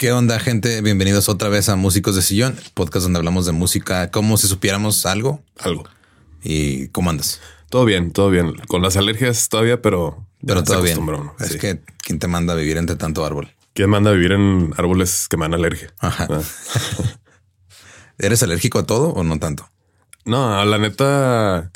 ¿Qué onda, gente? Bienvenidos otra vez a Músicos de Sillón, podcast donde hablamos de música como si supiéramos algo. Algo. ¿Y cómo andas? Todo bien, todo bien. Con las alergias todavía, pero... Pero todo bien. uno, Es sí. que ¿quién te manda a vivir entre tanto árbol? ¿Quién manda a vivir en árboles que me dan alergia? Ajá. Ah. ¿Eres alérgico a todo o no tanto? No, la neta,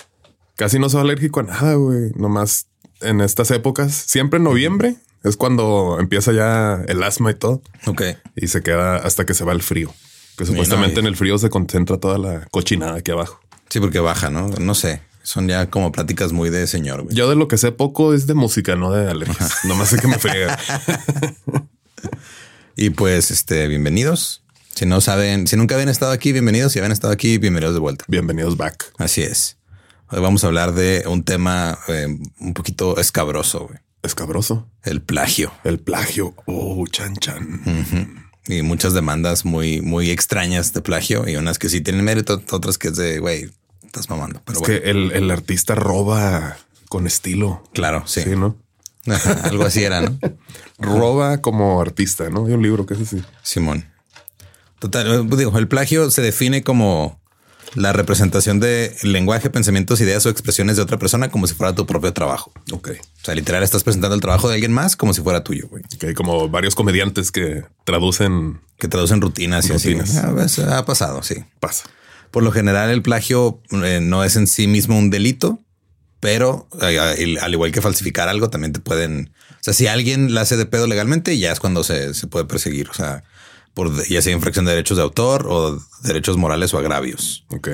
casi no soy alérgico a nada, güey. Nomás en estas épocas, siempre en noviembre es cuando empieza ya el asma y todo. Ok. Y se queda hasta que se va el frío. Que supuestamente no, en el frío se concentra toda la cochinada aquí abajo. Sí, porque baja, ¿no? No sé. Son ya como pláticas muy de señor. güey. Yo de lo que sé poco es de música, no de alergias. Nomás sé que me friega. Y pues, este, bienvenidos. Si no saben, si nunca habían estado aquí, bienvenidos. Si habían estado aquí, bienvenidos de vuelta. Bienvenidos back. Así es. Hoy vamos a hablar de un tema eh, un poquito escabroso, güey. Escabroso. El plagio. El plagio. Oh, chan chan. y muchas demandas muy, muy extrañas de plagio y unas que sí tienen mérito, otras que es de, güey, estás mamando. Pero es bueno, que el, el artista roba con estilo. claro, sí. Sí, ¿no? Algo así era, ¿no? Roba como artista, ¿no? Hay un libro que es así. Simón. Total, eh, digo, el plagio se define como la representación de lenguaje, pensamientos, ideas o expresiones de otra persona como si fuera tu propio trabajo. Ok. O sea, literal, estás presentando el trabajo de alguien más como si fuera tuyo, güey. Que hay como varios comediantes que traducen. Que traducen rutinas y Rutinas. así. A veces ha pasado, sí. Pasa. Por lo general, el plagio eh, no es en sí mismo un delito, pero eh, al igual que falsificar algo, también te pueden. O sea, si alguien la hace de pedo legalmente, ya es cuando se, se puede perseguir. O sea, por ya sea infracción de derechos de autor o derechos morales o agravios. Ok.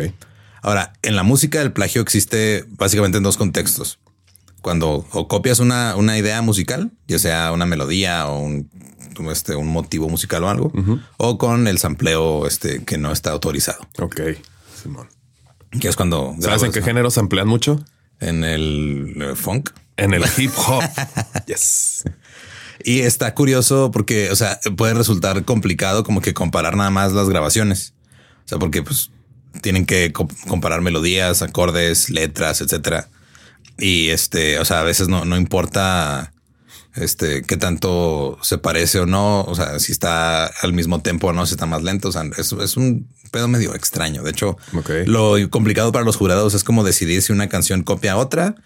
Ahora, en la música, el plagio existe básicamente en dos contextos. Cuando o copias una, una idea musical, ya sea una melodía o un, este, un motivo musical o algo, o con el sampleo este, que no está autorizado, Ok. Simón. que es cuando ¿Sabes grabas, en qué ¿no? género se emplean mucho? en el eh, funk. En el hip hop. yes. Y está curioso porque, o sea, puede resultar complicado como que comparar nada más las grabaciones. O sea, porque pues tienen que co- comparar melodías, acordes, letras, etcétera. Y este, o sea, a veces no, no importa este qué tanto se parece o no, o sea, si está al mismo tempo o no, si está más lento. O sea, es, es un pedo medio extraño. De hecho, lo complicado para los jurados es como decidir si una canción copia a otra,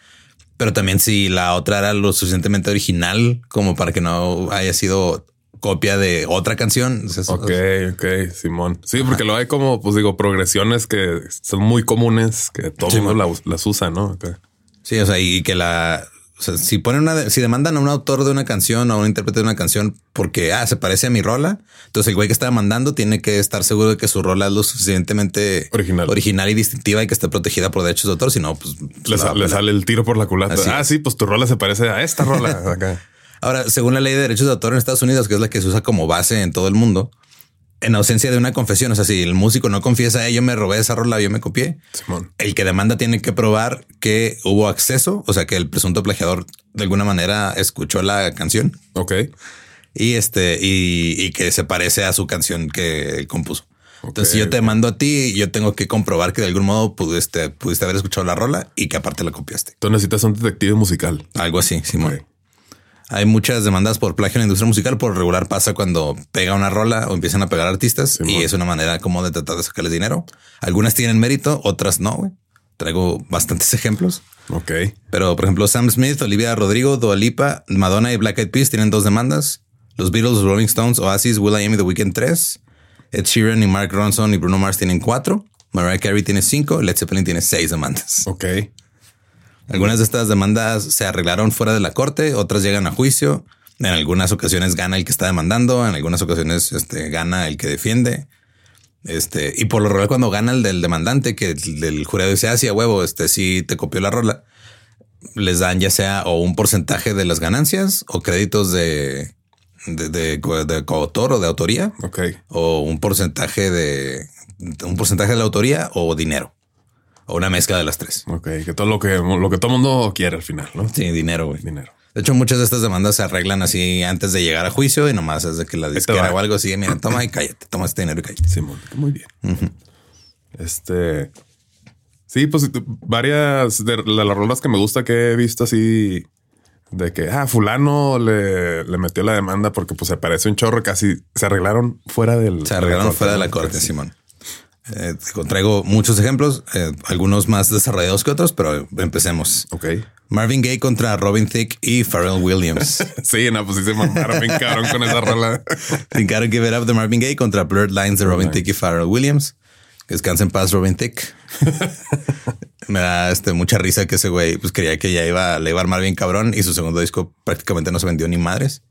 pero también si la otra era lo suficientemente original como para que no haya sido copia de otra canción. Ok, ok, Simón. Sí, porque luego hay como, pues digo, progresiones que son muy comunes que todo el mundo man. la- las usa, ¿no? Ok. Sí, o sea, y que la. O sea, si ponen una, si demandan a un autor de una canción o a un intérprete de una canción porque ah, se parece a mi rola, entonces el güey que está demandando tiene que estar seguro de que su rola es lo suficientemente Original. original y distintiva y que esté protegida por derechos de autor. Si no, pues Le, sa- a le pelar. sale el tiro por la culata. Así ah, sí, pues tu rola se parece a esta rola acá. Ahora, según la ley de derechos de autor en Estados Unidos, que es la que se usa como base en todo el mundo, en ausencia de una confesión, o sea, si el músico no confiesa, "Eh, yo me robé esa rola, yo me copié, Simón. el que demanda tiene que probar que hubo acceso, o sea, que el presunto plagiador de alguna manera escuchó la canción Ok. y este y, y que se parece a su canción que él compuso. Entonces, si yo te ok. demando a ti, yo tengo que comprobar que de algún modo pudiste, pudiste haber escuchado la rola y que aparte la copiaste. Tú necesitas un detective musical. Algo así, Simón. Hay muchas demandas por plagio en la industria musical. Por regular pasa cuando pega una rola o empiezan a pegar artistas y es una manera como de tratar de sacarles dinero. Algunas tienen mérito, otras no. güey. Traigo bastantes ejemplos. Ok. Pero, por ejemplo, Sam Smith, Olivia Rodrigo, Dua Lipa, Madonna y Black Eyed Peas tienen dos demandas. Los Beatles, Rolling Stones, Oasis, Will I Am y The Weeknd tres. Ed Sheeran y Mark Ronson y Bruno Mars tienen cuatro. Mariah Carey tiene cinco. Led Zeppelin tiene seis demandas. Ok. Algunas de estas demandas se arreglaron fuera de la corte, otras llegan a juicio. En algunas ocasiones gana el que está demandando, en algunas ocasiones este, gana el que defiende. Este, y por lo regular, cuando gana el del demandante, que el del jurado dice, ah, sí, a huevo, este sí te copió la rola, les dan ya sea o un porcentaje de las ganancias o créditos de, de, de, co- de coautor o de autoría Ok. o un porcentaje de un porcentaje de la autoría o dinero o una mezcla de las tres. Ok. Que todo lo que, lo que todo mundo quiere al final, ¿no? Sí, dinero, güey. Dinero. De hecho, muchas de estas demandas se arreglan así antes de llegar a juicio y nomás es de que la disquera o algo así, mira, toma y cállate, toma este dinero y cállate. Simón, muy bien. Este. Sí, pues varias de, las rolas que me gusta que he visto así de que ah, fulano le, le metió la demanda porque pues se parece un chorro, casi se arreglaron fuera del. Se arreglaron fuera de la corte. Simón. Eh, traigo muchos ejemplos, eh, algunos más desarrollados que otros, pero empecemos. Ok. Marvin Gaye contra Robin Thicke y Pharrell Williams. Sí, no, pues sí se mamaron bien cabrón con esa rola. Gotta Give It Up de Marvin Gaye contra Blurred Lines de Robin Thicke y Pharrell Williams. Que descansen en paz, Robin Thicke. Me da este, mucha risa que ese güey pues creía que ya iba, le iba a armar bien cabrón y su segundo disco prácticamente no se vendió ni madres.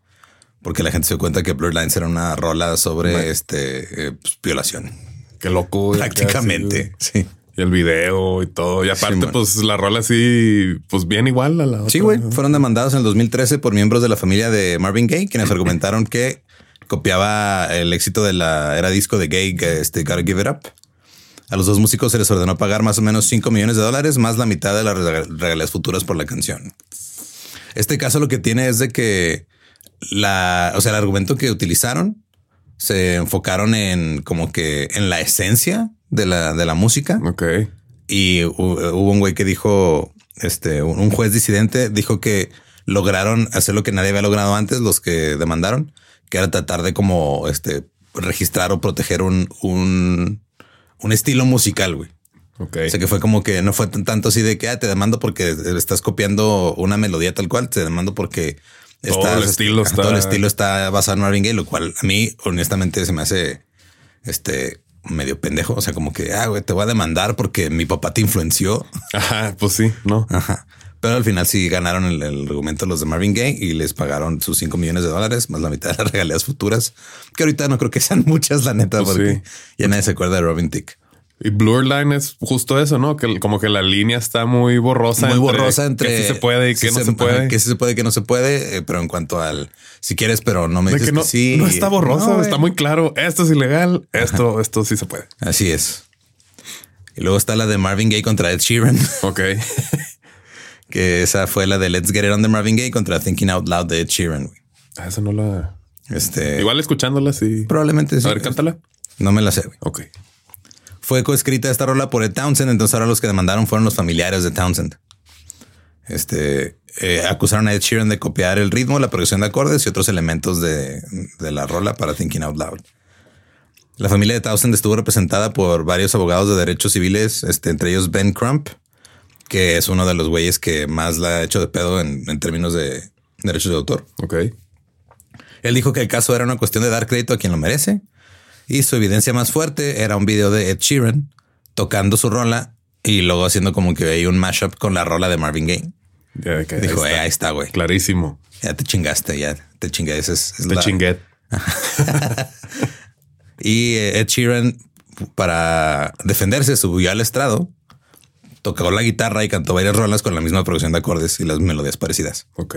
Porque la gente se dio cuenta que Blurred Lines era una rola sobre este eh, pues, violación. Qué loco. Prácticamente. Sí. Y el video y todo. Y aparte, pues la rola así, pues bien igual a la otra. Sí, güey. Fueron demandados en el 2013 por miembros de la familia de Marvin Gaye, quienes argumentaron que copiaba el éxito de la era disco de Gaye, este Gotta Give It Up. A los dos músicos se les ordenó pagar más o menos 5 millones de dólares, más la mitad de las rega- regalías futuras por la canción. Este caso lo que tiene es de que la, o sea, el argumento que utilizaron se enfocaron en como que en la esencia de la, de la música. Ok. Y hu- hubo un güey que dijo, este, un juez disidente dijo que lograron hacer lo que nadie había logrado antes, los que demandaron, que era tratar de como, este, registrar o proteger un, un, un estilo musical, güey. O sea que fue como que no fue tan- tanto así de que ah, te demando porque estás copiando una melodía tal cual, te demando porque Todo el estilo está- todo el estilo está basado en Marvin Gaye, lo cual a mí honestamente se me hace este medio pendejo. O sea, como que ah, güey, te voy a demandar porque mi papá te influenció. Ajá, pues sí, no. Ajá. Pero al final sí ganaron el, el argumento los de Marvin Gaye y les pagaron sus 5 millones de dólares más la mitad de las regalías futuras, que ahorita no creo que sean muchas, la neta, Pues porque sí. ya nadie se acuerda de Robin Thicke. Y Blur Line es justo eso, ¿no? Que como que la línea está muy borrosa. muy borrosa entre que sí se puede y sí que no se, puede. que sí se puede, que no se puede, eh, pero en cuanto al si quieres, pero no me dices que que, no, sí. no está borroso, No, está güey. muy claro. Esto es ilegal, esto, esto sí se puede. Así es. Y luego está la de Marvin Gaye contra Ed Sheeran, Ok. que esa fue la de Let's Get It On de Marvin Gaye contra Thinking Out Loud de Ed Sheeran. güey. Ah, Eso no la. Este Igual escuchándola, sí. probablemente sí. A ver, cántala. No me la sé. güey. Ok. Fue coescrita esta rola por Ed Townsend, entonces ahora los que demandaron fueron los familiares de Townsend. Este eh, acusaron a Ed Sheeran de copiar el ritmo, la progresión de acordes y otros elementos de, de la rola para Thinking Out Loud. La familia de Townsend estuvo representada por varios abogados de derechos civiles, este, entre ellos Ben Crump, que es uno de los güeyes que más la ha hecho de pedo en, en términos de derechos de autor. Ok. Él dijo que el caso era una cuestión de dar crédito a quien lo merece y su evidencia más fuerte era un video de Ed Sheeran tocando su rola y luego haciendo como que hay un mashup con la rola de Marvin Gaye. Dijo, ahí eh, está. ahí está, güey. Clarísimo. Ya te chingaste, ya te chingué. Es, es Te la- chinguet. Y eh, Ed Sheeran, para defenderse, subió al estrado, tocó la guitarra y cantó varias rolas con la misma producción de acordes y las melodías parecidas. Ok.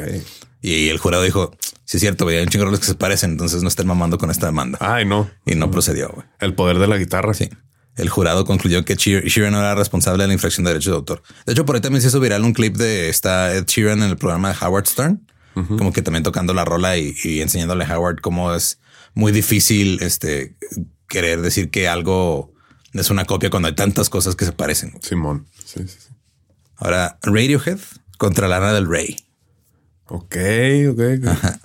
Y el jurado dijo, sí es cierto, güey, hay un chingo de rolas que se parecen, entonces no estén mamando con esta demanda. Ay, no. Y no procedió, güey. El poder de la guitarra. Sí. El jurado concluyó que Sheer- Sheeran no era responsable de la infracción de derechos de autor. De hecho, por ahí también se hizo viral un clip de está Ed Sheeran en el programa de Howard Stern, como que también tocando la rola y, y enseñándole a Howard cómo es muy difícil este querer decir que algo es una copia cuando hay tantas cosas que se parecen. Simón. Sí, sí, sí. Ahora, Radiohead contra Lana del Rey. Ok, ok. ok.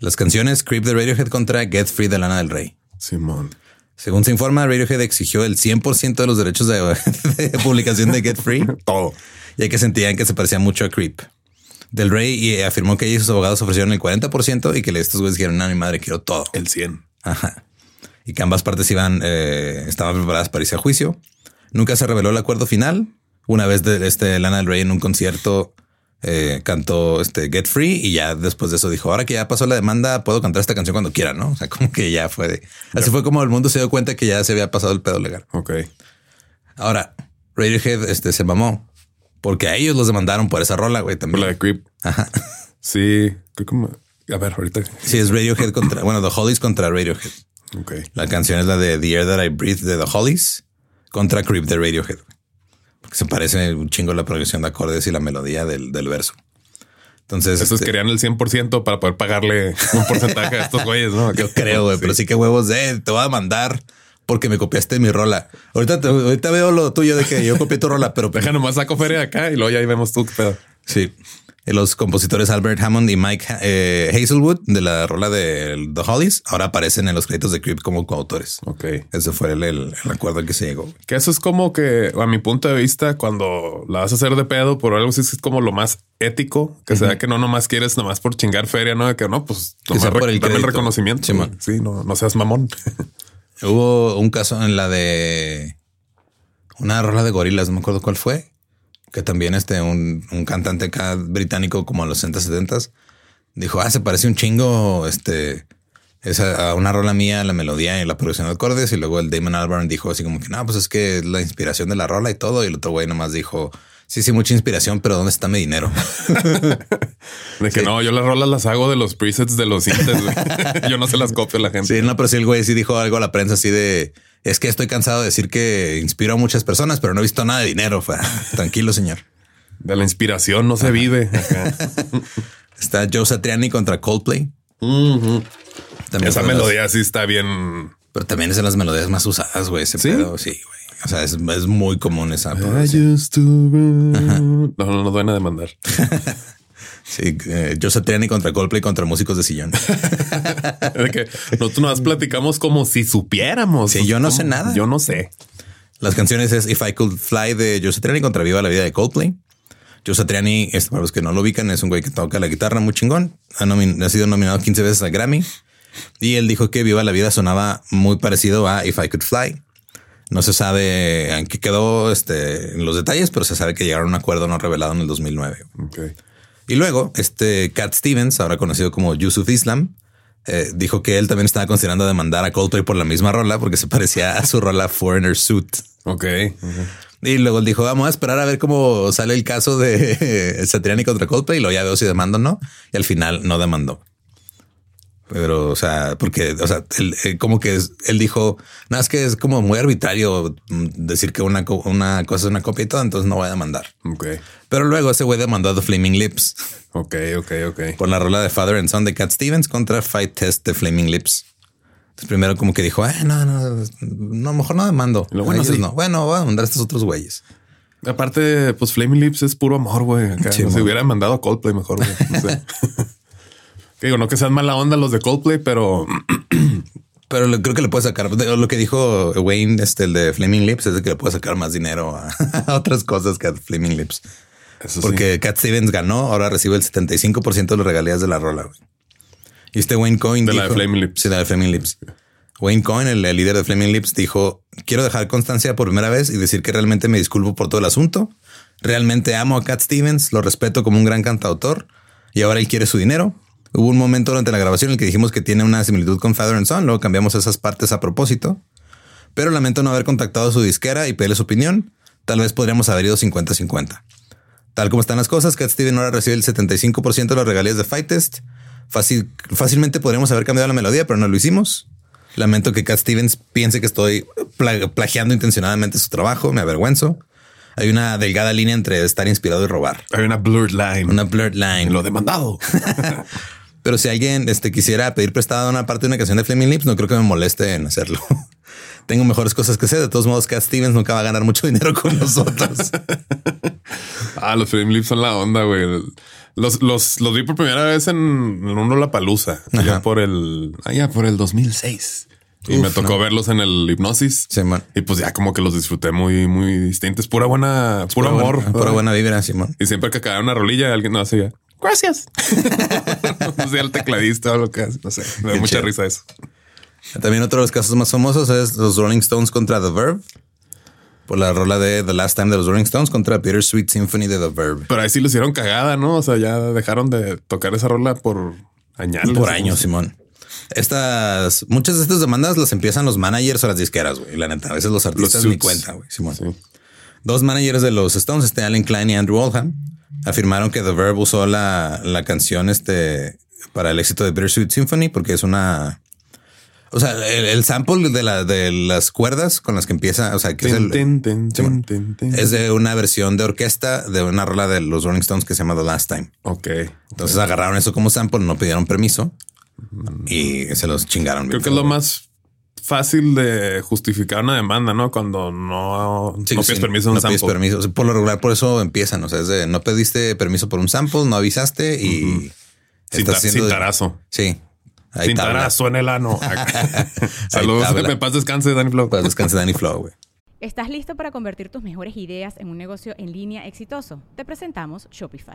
Las canciones Creep de Radiohead contra Get Free de Lana del Rey. Simón. Según se informa, Radiohead exigió el 100% de los derechos de, de publicación de Get Free. Todo. ya que sentían que se parecía mucho a Creep. Del Rey y afirmó que ella y sus abogados ofrecieron el 40% y que estos güeyes dijeron, no, mi madre, quiero todo. El 100. Ajá. Y que ambas partes iban, eh, estaban preparadas para irse a juicio. Nunca se reveló el acuerdo final. Una vez de este Lana del Rey en un concierto eh, cantó este Get Free y ya después de eso dijo, ahora que ya pasó la demanda, puedo cantar esta canción cuando quiera, ¿no? O sea, como que ya fue de... Así fue como el mundo se dio cuenta que ya se había pasado el pedo legal. Ok. Ahora, Radiohead este, se mamó porque a ellos los demandaron por esa rola, güey, Por también. la de Creep. Sí. Creo que... A ver, ahorita. Sí, es Radiohead contra, bueno, The Hollies contra Radiohead. La canción es la de The Air That I Breathe de The Hollies contra Creep de Radiohead. Porque se parece un chingo la progresión de acordes y la melodía del, del verso. Entonces, Estos este, querían el 100% para poder pagarle un porcentaje a estos güeyes, ¿no? yo creo, güey, pero sí que huevos de te voy a mandar porque me copiaste mi rola. Ahorita, te- ahorita veo lo tuyo de que yo copié tu rola, pero Deja nomás saco feria acá y luego ya ahí vemos tú qué pedo. Sí. Los compositores Albert Hammond y Mike eh, Hazelwood de la rola de The Hollies ahora aparecen en los créditos de Creep como coautores. Ok. Ese fue el, el- el acuerdo al que se llegó. Que eso es como que, a mi punto de vista, cuando la vas a hacer de pedo por algo así, es como lo más ético, que sea que no nomás quieres nomás por chingar feria, no que no, pues Que sea por el dame el crédito. reconocimiento. Simón. Sí, no, no seas mamón. Hubo un caso en la de una rola de gorilas, no me acuerdo cuál fue, que también este, un, un cantante acá británico como a los 60, 70 dijo, ah, se parece un chingo, este, esa, a una rola mía, la melodía y la producción de acordes. Y luego el Damon Albarn dijo así como que, no, pues es que es la inspiración de la rola y todo. Y el otro güey nomás dijo, sí, sí, mucha inspiración, pero ¿dónde está mi dinero? De que no, yo las rolas las hago de los presets de los güey. yo no se las copio a la gente. Sí, no, pero sí el güey sí dijo algo a la prensa así de es que estoy cansado de decir que inspiro a muchas personas, pero no he visto nada de dinero. Fue, "Ah, tranquilo, señor. De la inspiración no se vive. Acá. Está Joe Satriani contra Coldplay. También Esa las- melodía sí está bien. pero también es de las melodías más usadas, güey. Ese ¿Sí? pedo, sí, güey. O sea, es, es muy común esa. No, no nos van a demandar. Sí, eh, Joe Satriani contra Coldplay contra músicos de sillón. Que nosotros nos platicamos como si supiéramos. Sí, yo no sé nada. Yo no sé. Las canciones es If I Could Fly de Joe Satriani contra Viva la Vida de Coldplay. Joe Satriani, este, para los que no lo ubican, es un güey que toca la guitarra muy chingón. Ha, sido nominado 15 veces a Grammy. Y él dijo que Viva la Vida sonaba muy parecido a If I Could Fly. No se sabe en qué quedó este, en los detalles, pero se sabe que llegaron a un acuerdo no revelado en el 2009. Ok. Y luego, este Cat Stevens, ahora conocido como Yusuf Islam, eh, dijo que él también estaba considerando demandar a Coldplay por la misma rola porque se parecía a su rola Foreigner Suit. Ok. Y luego él dijo, vamos a esperar a ver cómo sale el caso de Satriani contra Coldplay y luego ya veo si demando o no. Y al final no demandó. Pero, o sea, porque, o sea, él, eh, como que es- él dijo, nada, es que es como muy arbitrario mm, decir que una, una cosa es una copia y todo, entonces no voy a demandar. Ok. Pero luego ese güey demandó a The Flaming Lips Ok. Ok. Ok. por la rola de Father and Son de Cat Stevens contra Fight Test de Flaming Lips. Entonces primero como que dijo, eh, no, no, no, mejor no demando. Lo bueno, sí. no. Bueno, voy a mandar a estos otros güeyes. Aparte, pues Flaming Lips es puro amor, güey. Acá Sí, no se hubiera mandado a Coldplay mejor, güey. No sé. Que digo, no que sean mala onda los de Coldplay, pero Pero lo- creo que le puede sacar lo que dijo Wayne, este, el de Flaming Lips, es de que le puede sacar más dinero a, a otras cosas que a Flaming Lips. eso sí. Porque Cat Stevens ganó, ahora recibe el 75% de las regalías de la rola. güey. Y este Wayne Coyne De la de dijo- Flaming Lips. Sí, de la de Flaming Lips. Wayne Coyne, el, el líder de Flaming Lips, dijo: Quiero dejar constancia por primera vez y decir que realmente me disculpo por todo el asunto. Realmente amo a Cat Stevens, lo respeto como un gran cantautor y ahora él quiere su dinero. Hubo un momento durante la grabación en el que dijimos que tiene una similitud con Father and Son, luego cambiamos esas partes a propósito. Pero lamento no haber contactado a su disquera y pedirle su opinión. Tal vez podríamos haber ido 50-50. Tal como están las cosas, Cat Steven ahora recibe el 75% de las regalías de Fight Test. Fácil, fácilmente podríamos haber cambiado la melodía, pero no lo hicimos. Lamento que Cat Stevens piense que estoy pla- plagiando intencionadamente su trabajo. Me avergüenzo. Hay una delgada línea entre estar inspirado y robar. hay una blurred line. Una blurred line. lo demandado. Pero si alguien este, quisiera pedir prestada una parte de una canción de Flaming Lips, no creo que me moleste en hacerlo. Tengo mejores cosas que hacer. De todos modos, Cat Stevens nunca va a ganar mucho dinero con nosotros. ah, los Flaming Lips son la onda, güey. Los, los, los vi por primera vez en, en un Lollapalooza, allá Ajá. por el, allá por el 2006. Y Uf, me tocó no. verlos en el hipnosis. Sí, man. Y pues ya como que los disfruté muy, muy distintos. Pura buena, puro Pura amor. buena- Pura buena vibra, Simón. Y siempre que acababa una rolilla, alguien no hacía. Gracias. no sé, el tecladista o lo que hace. No sé. Me da Qué mucha chido. risa eso. También otro de los casos más famosos es los Rolling Stones contra The Verb. Por la rola de The Last Time de los Rolling Stones contra Bittersweet Symphony de The Verb. Pero ahí sí lo hicieron cagada, ¿no? O sea, ya dejaron de tocar esa rola por años. Por años, Simón. Estas, muchas de estas demandas las empiezan los managers o las disqueras, güey. La neta, a veces los artistas ni suits. cuenta, güey. Simón. Sí. Dos managers de los Stones, este Alan Klein y Andrew Oldham, afirmaron que The Verb usó la, la canción este para el éxito de Bittersweet Symphony porque es una. O sea, el, el sample de, la, de las cuerdas con las que empieza, o sea, que es, el- Tin, tin, es de una versión de orquesta de una rola de los Rolling Stones que se llama The Last Time. Ok. Entonces agarraron eso como sample, no pidieron permiso y se los chingaron. Creo que es lo más fácil de justificar una demanda, ¿no? Cuando no, Sí, no sí, pides permiso de un no pides sample. permiso. O sea, Por lo regular, por eso empiezan. O sea, es de no pediste permiso por un sample, no avisaste y Sin, estás ta- haciendo- sin tarazo. Sí. Ahí sin tabla. tarazo en el ano. Saludos. Me paz descanse, Danny Flow. Pues descanse Danny Flow, güey. ¿Estás listo para convertir tus mejores ideas en un negocio en línea exitoso? Te presentamos Shopify.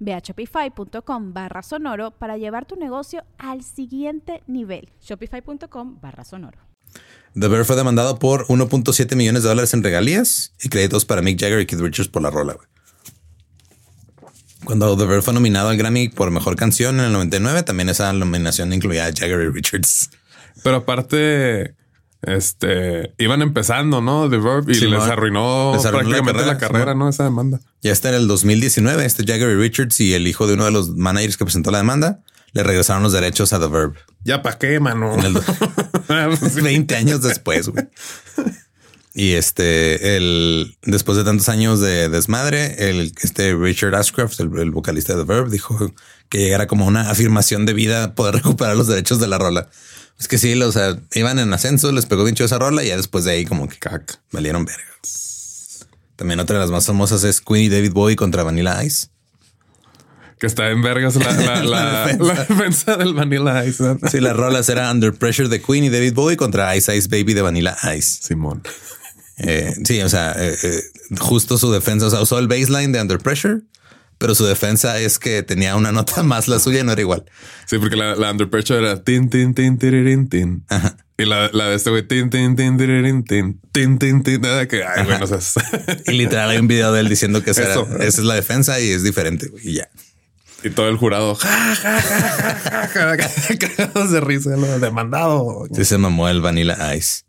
Ve a shopify.com barra sonoro para llevar tu negocio al siguiente nivel. Shopify.com barra sonoro. The Bear fue demandado por 1.7 millones de dólares en regalías y créditos para Mick Jagger y Keith Richards por la rola. Cuando The Bear fue nominado al Grammy por mejor canción en el 99, también esa nominación incluía a Jagger y Richards. Pero aparte, este iban empezando, ¿no? The Verb y Sí, les arruinó, Les arruinó la prácticamente la carrera, carrera, sí, ¿no? Esa demanda. Ya está en el 2019, este Jagger y Richards y el hijo de uno de los managers que presentó la demanda le regresaron los derechos a The Verb. Ya pa' qué, mano. En el- 20 años después, güey. Y este, el, después de tantos años de desmadre, el, este Richard Ashcroft, el, el vocalista de The Verb, dijo que era como una afirmación de vida poder recuperar los derechos de la rola. Es que sí, o sea, iban en ascenso, les pegó bien chido esa rola y ya después de ahí como que Cac. valieron vergas. También otra de las más famosas es Queen y David Bowie contra Vanilla Ice. Que está en vergas la, la, la, La defensa. la defensa del Vanilla Ice. Sí, las rolas era Under Pressure de Queen y David Bowie contra Ice Ice Baby de Vanilla Ice. Simón. Eh, sí, o sea, eh, eh, justo su defensa, o sea, usó el baseline de Under Pressure pero su defensa es que tenía una nota más la suya y no era igual. Sí, porque la, la under pressure era tin, tin, tin, tiririn, tin. Y la, la de este güey, tin, tin, tin, tiririn, tin, tin, tin, tin. Nada que, ay, bueno, o sea, Y literal hay un video de él diciendo que esa, era- esa es la defensa y es diferente. güey, Y ya. y todo el jurado, ja, ja, ja, ja, ja, ja, ja, cagados de risa, lo demandado. Sí se mamó el Vanilla Ice.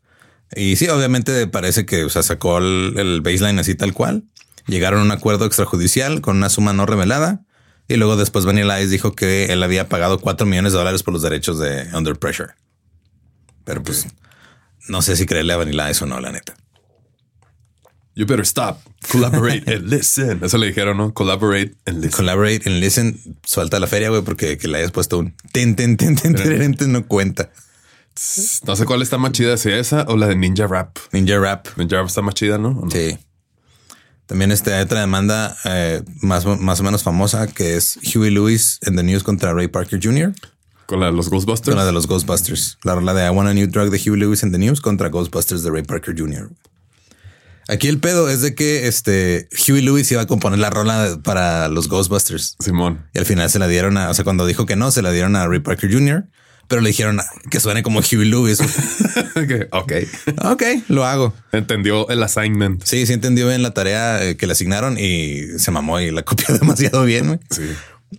Y sí, obviamente parece que o sea, sacó el, el baseline así tal cual. Llegaron a un acuerdo extrajudicial con una suma no revelada. Y luego después Vanilla Ice dijo que él había pagado 4 millones de dólares por los derechos de Under Pressure. Pero pues no sé si creerle a Vanilla Ice o no, la neta. You better stop, collaborate and listen. Eso le dijeron, ¿no? Collaborate and listen. Collaborate and listen, suelta la feria, güey, porque que le hayas puesto un ten, ten, ten, ten, ten, ten, no cuenta. No sé cuál está más chida, si esa o la de Ninja Rap. Ninja Rap. Ninja Rap está más chida, ¿no? ¿O no? Sí. También este, hay otra demanda eh, más, más o menos famosa que es Huey Lewis en The News contra Ray Parker Jr. Con la de los Ghostbusters. Con la de los Ghostbusters. La rola de I Want a New Drug de Huey Lewis en The News contra Ghostbusters de Ray Parker Jr. Aquí el pedo es de que este Huey Lewis iba a componer la rola para los Ghostbusters Simón. y al final se la dieron a, o sea, cuando dijo que no, se la dieron a Ray Parker Jr., pero le dijeron que suene como Huey Lewis. Ok, ok. lo hago. Entendió el assignment. Sí, sí entendió bien la tarea eh, que le asignaron y se mamó y la copió demasiado bien. Sí.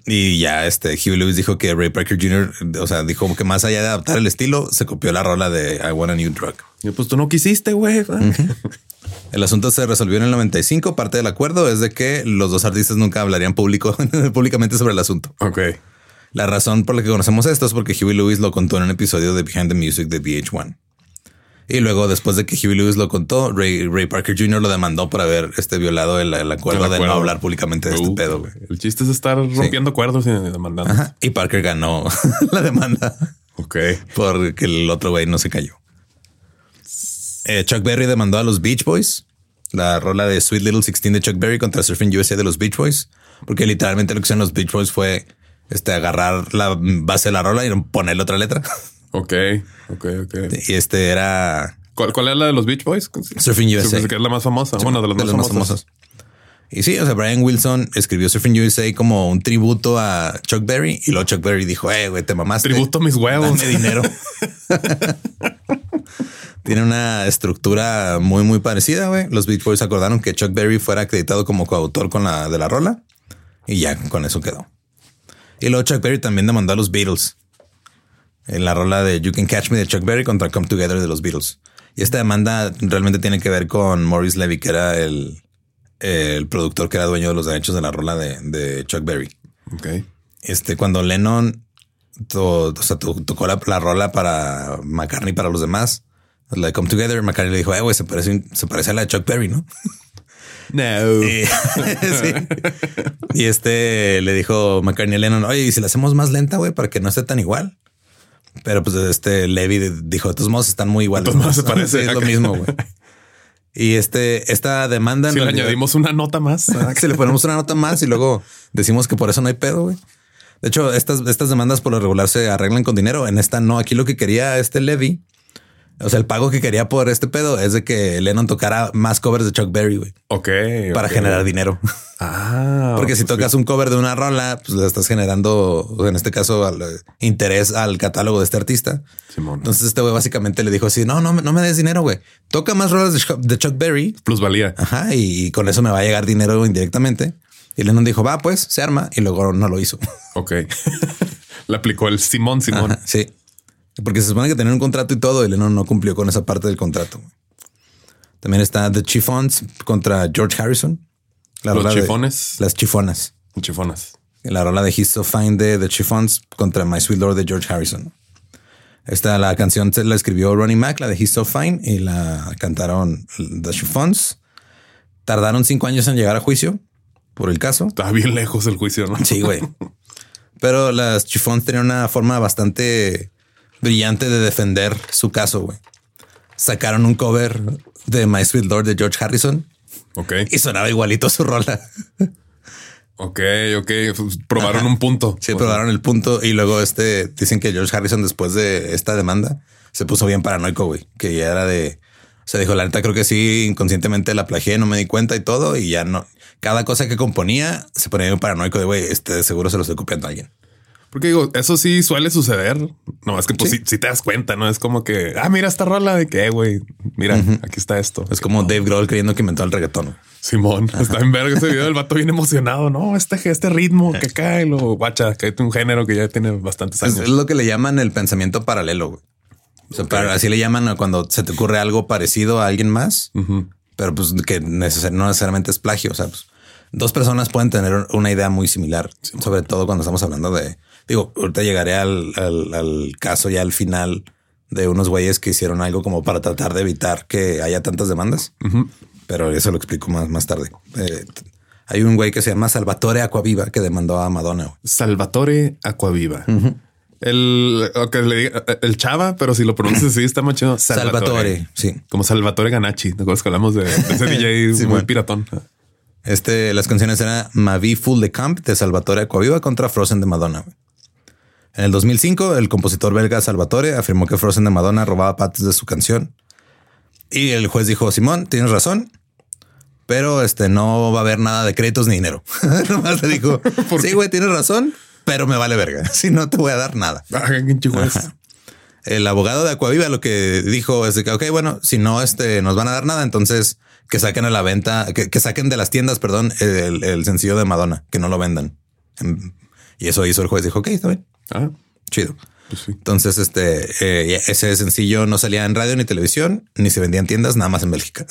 Y ya este Huey Lewis dijo que Ray Parker Jr., o sea, dijo que más allá de adaptar el estilo, se copió la rola de I Want a New Drug. Y pues tú no quisiste, güey. El asunto se resolvió en el 95. Parte del acuerdo es de que los dos artistas nunca hablarían público, públicamente sobre el asunto. Ok. La razón por la que conocemos esto es porque Huey Lewis lo contó en un episodio de Behind the Music de VH1. Y luego, después de que Huey Lewis lo contó, Ray, Ray Parker Jr. lo demandó por haber este, violado el, el acuerdo de no hablar públicamente de este pedo. El chiste es estar rompiendo acuerdos y demandando. Ajá. Y Parker ganó la demanda Ok. porque el otro güey no se cayó. Eh, Chuck Berry demandó a los Beach Boys, la rola de Sweet Little 16 de Chuck Berry contra Surfing USA de los Beach Boys, porque literalmente lo que hicieron los Beach Boys fue este, agarrar la base de la rola y ponerle otra letra. Ok. Ok, ok. Y este era ¿Cuál, cuál es la de los Beach Boys? Surfing USA. Que es la más famosa. bueno, de las más, famosas. Y sí, o sea, Brian Wilson escribió Surfing USA como un tributo a Chuck Berry y luego Chuck Berry dijo, eh, güey, te mamaste. Tributo a mis huevos. Dame dinero. Tiene una estructura muy, muy parecida, güey. Los Beach Boys acordaron que Chuck Berry fuera acreditado como coautor con la de la rola y ya con eso quedó. Y luego Chuck Berry también demandó a los Beatles en la rola de You Can Catch Me de Chuck Berry contra Come Together de los Beatles. Y esta demanda realmente tiene que ver con Maurice Levy, que era el, el productor que era dueño de los derechos de la rola de, de Chuck Berry. Ok. Este, cuando Lennon to- o sea, to- tocó la, la rola para McCartney para los demás, la de Come Together, McCartney le dijo, eh, güey, se parece, se parece a la de Chuck Berry, ¿no? No. Y, sí. Y este le dijo McCartney a Lennon, oye, ¿y si la hacemos más lenta, güey, para que no esté tan igual? Pero pues este Levi dijo, de todos modos están muy iguales. ¿no?" se parece. Sí, es lo mismo, güey. Y este, esta demanda... Si le añadimos una nota más. si le ponemos una nota más y luego decimos que por eso no hay pedo, güey. De hecho, estas, estas demandas por lo regular se arreglan con dinero. En esta no. Aquí lo que quería este Levy, o sea, el pago que quería por este pedo es de que Lennon tocara más covers de Chuck Berry, güey, Ok. para generar dinero. Ah. Porque si pues tocas un cover de una rola, pues le estás generando, en este caso, al, eh, interés al catálogo de este artista. Simón. Entonces este güey básicamente le dijo así, no, no, me- no me des dinero, güey. Toca más rolas de, Chuck- de Chuck Berry Plusvalía. Ajá, y con eso me va a llegar dinero indirectamente. Y Lennon dijo, va, pues se arma. Y luego no lo hizo. Ok. Le aplicó el Simón Simón. Ajá, sí. Porque se supone que tenía un contrato y todo. Y Lennon no cumplió con esa parte del contrato. También está The Chiffons contra George Harrison. La Los de- chifones. las chifonas. Chifonas. La rola de He's So Fine de The Chiffons contra My Sweet Lord de George Harrison. Esta, la canción se la escribió Ronnie Mac, la de He's So Fine, y la cantaron The Chiffons. Tardaron cinco años en llegar a juicio por el caso. Estaba bien lejos el juicio, ¿no? Sí, güey. Pero las Chiffons tenían una forma bastante brillante de defender su caso, güey. Sacaron un cover de My Sweet Lord de George Harrison Ok. y sonaba igualito su rola. Ok, ok. Probaron un punto. Sí, probaron el punto y luego este dicen que George Harrison después de esta demanda se puso bien paranoico, güey, que ya era de, o sea, dijo, la neta creo que sí, inconscientemente la plagié, no me di cuenta y todo, y ya no. Cada cosa que componía se ponía un paranoico de, güey, este seguro se lo estoy copiando a alguien. Porque digo, eso sí suele suceder. No, es que pues si, te das cuenta, no es como que, ah, mira esta rola de que, güey, mira, aquí está esto. Es como Dave Grohl creyendo que inventó el reggaetón. Simón está en verga ese video. El vato bien emocionado. No, este, este ritmo que cae lo guacha, que un género que ya tiene bastantes años. Es, lo que le llaman el pensamiento paralelo. O sea, así le llaman cuando se te ocurre algo parecido a alguien más, pero pues que no necesariamente es plagio. O sea, pues, dos personas pueden tener una idea muy similar, sobre todo cuando estamos hablando de Digo, ahorita llegaré al, al, caso ya al final de unos güeyes que hicieron algo como para tratar de evitar que haya tantas demandas, pero eso lo explico más, más tarde. Eh, hay un güey que se llama Salvatore Aquaviva que demandó a Madonna. Salvatore Aquaviva. El, le el chava, pero si lo pronuncias así está más chido. Salvatore. sí. Como Salvatore Ganachi. ¿Te acuerdas que hablamos de, ese DJ muy piratón? Este, las canciones eran Mavi Full de Camp de Salvatore Aquaviva contra Frozen de Madonna. En el 2005, el compositor belga Salvatore afirmó que Frozen de Madonna robaba partes de su canción. Y el juez dijo, Simón, tienes razón, pero este no va a haber nada de créditos ni dinero. Nomás le dijo, sí, güey, tienes razón, pero me vale verga. Si no te voy a dar nada. el abogado de Aquaviva lo que dijo es que, ok, bueno, si no este, nos van a dar nada, entonces que saquen a la venta, que, saquen de las tiendas, perdón, el, sencillo de Madonna, que no lo vendan. Y eso hizo el juez. Dijo, ok, está bien. Ah, chido. Pues Entonces, este, eh, ese sencillo no salía en radio ni televisión, ni se vendía en tiendas, nada más en Bélgica.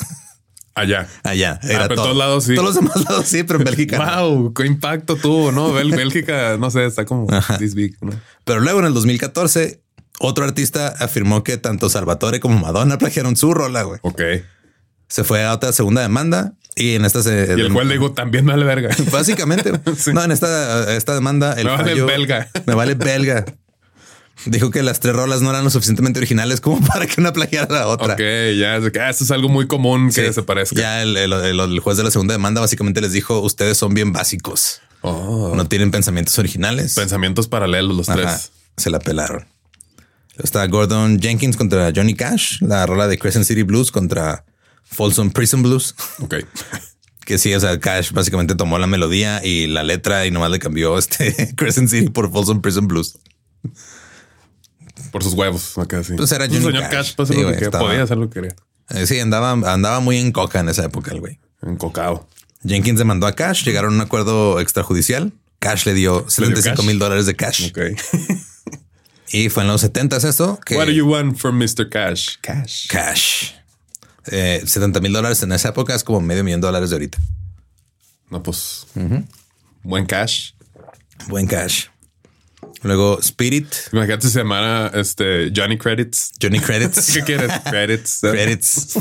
Allá. Allá. Ah, Era todos lados sí. Todos los demás lados sí, pero en Bélgica. Wow, qué impacto tuvo, ¿no? Bélgica, no sé, está como this big, Pero luego en el 2014, otro artista afirmó que tanto Salvatore como Madonna plagiaron su rola, güey. Ok. Se fue a otra segunda demanda y en esta se. Y el cual le digo también me vale verga. Básicamente. No, en esta, esta demanda. El me vale belga. Me vale belga. Dijo que las tres rolas no eran lo suficientemente originales como para que una plagiara a la otra. Ok, ya ah, eso es algo muy común que se parezca. Ya el, juez de la segunda demanda básicamente les dijo: Ustedes son bien básicos. Oh. No tienen pensamientos originales. Pensamientos paralelos los tres. Se la pelaron. Está Gordon Jenkins contra Johnny Cash, la rola de Crescent City Blues contra Folsom Prison Blues. Ok. que sí, o sea, Cash básicamente tomó la melodía y la letra y nomás le cambió este Crescent City por Folsom Prison Blues. Por sus huevos, acá sí. Pues era pues señor Cash, pues lo que podía hacer lo que quería. Eh, sí, andaba, andaba muy en coca en esa época el güey. En cocao. Jenkins demandó a Cash, llegaron a un acuerdo extrajudicial. Cash le dio 75 mil dólares de cash. Ok. y fue en los 70 eso. Que What do you want from Mr. Cash? Cash. Cash. 70 eh, mil dólares en esa época es como medio millón de dólares de ahorita. No, pues buen cash. Buen cash. Luego Spirit. Imagínate se llamara este Johnny Credits. Johnny Credits. ¿Qué quieres? Credits. Credits.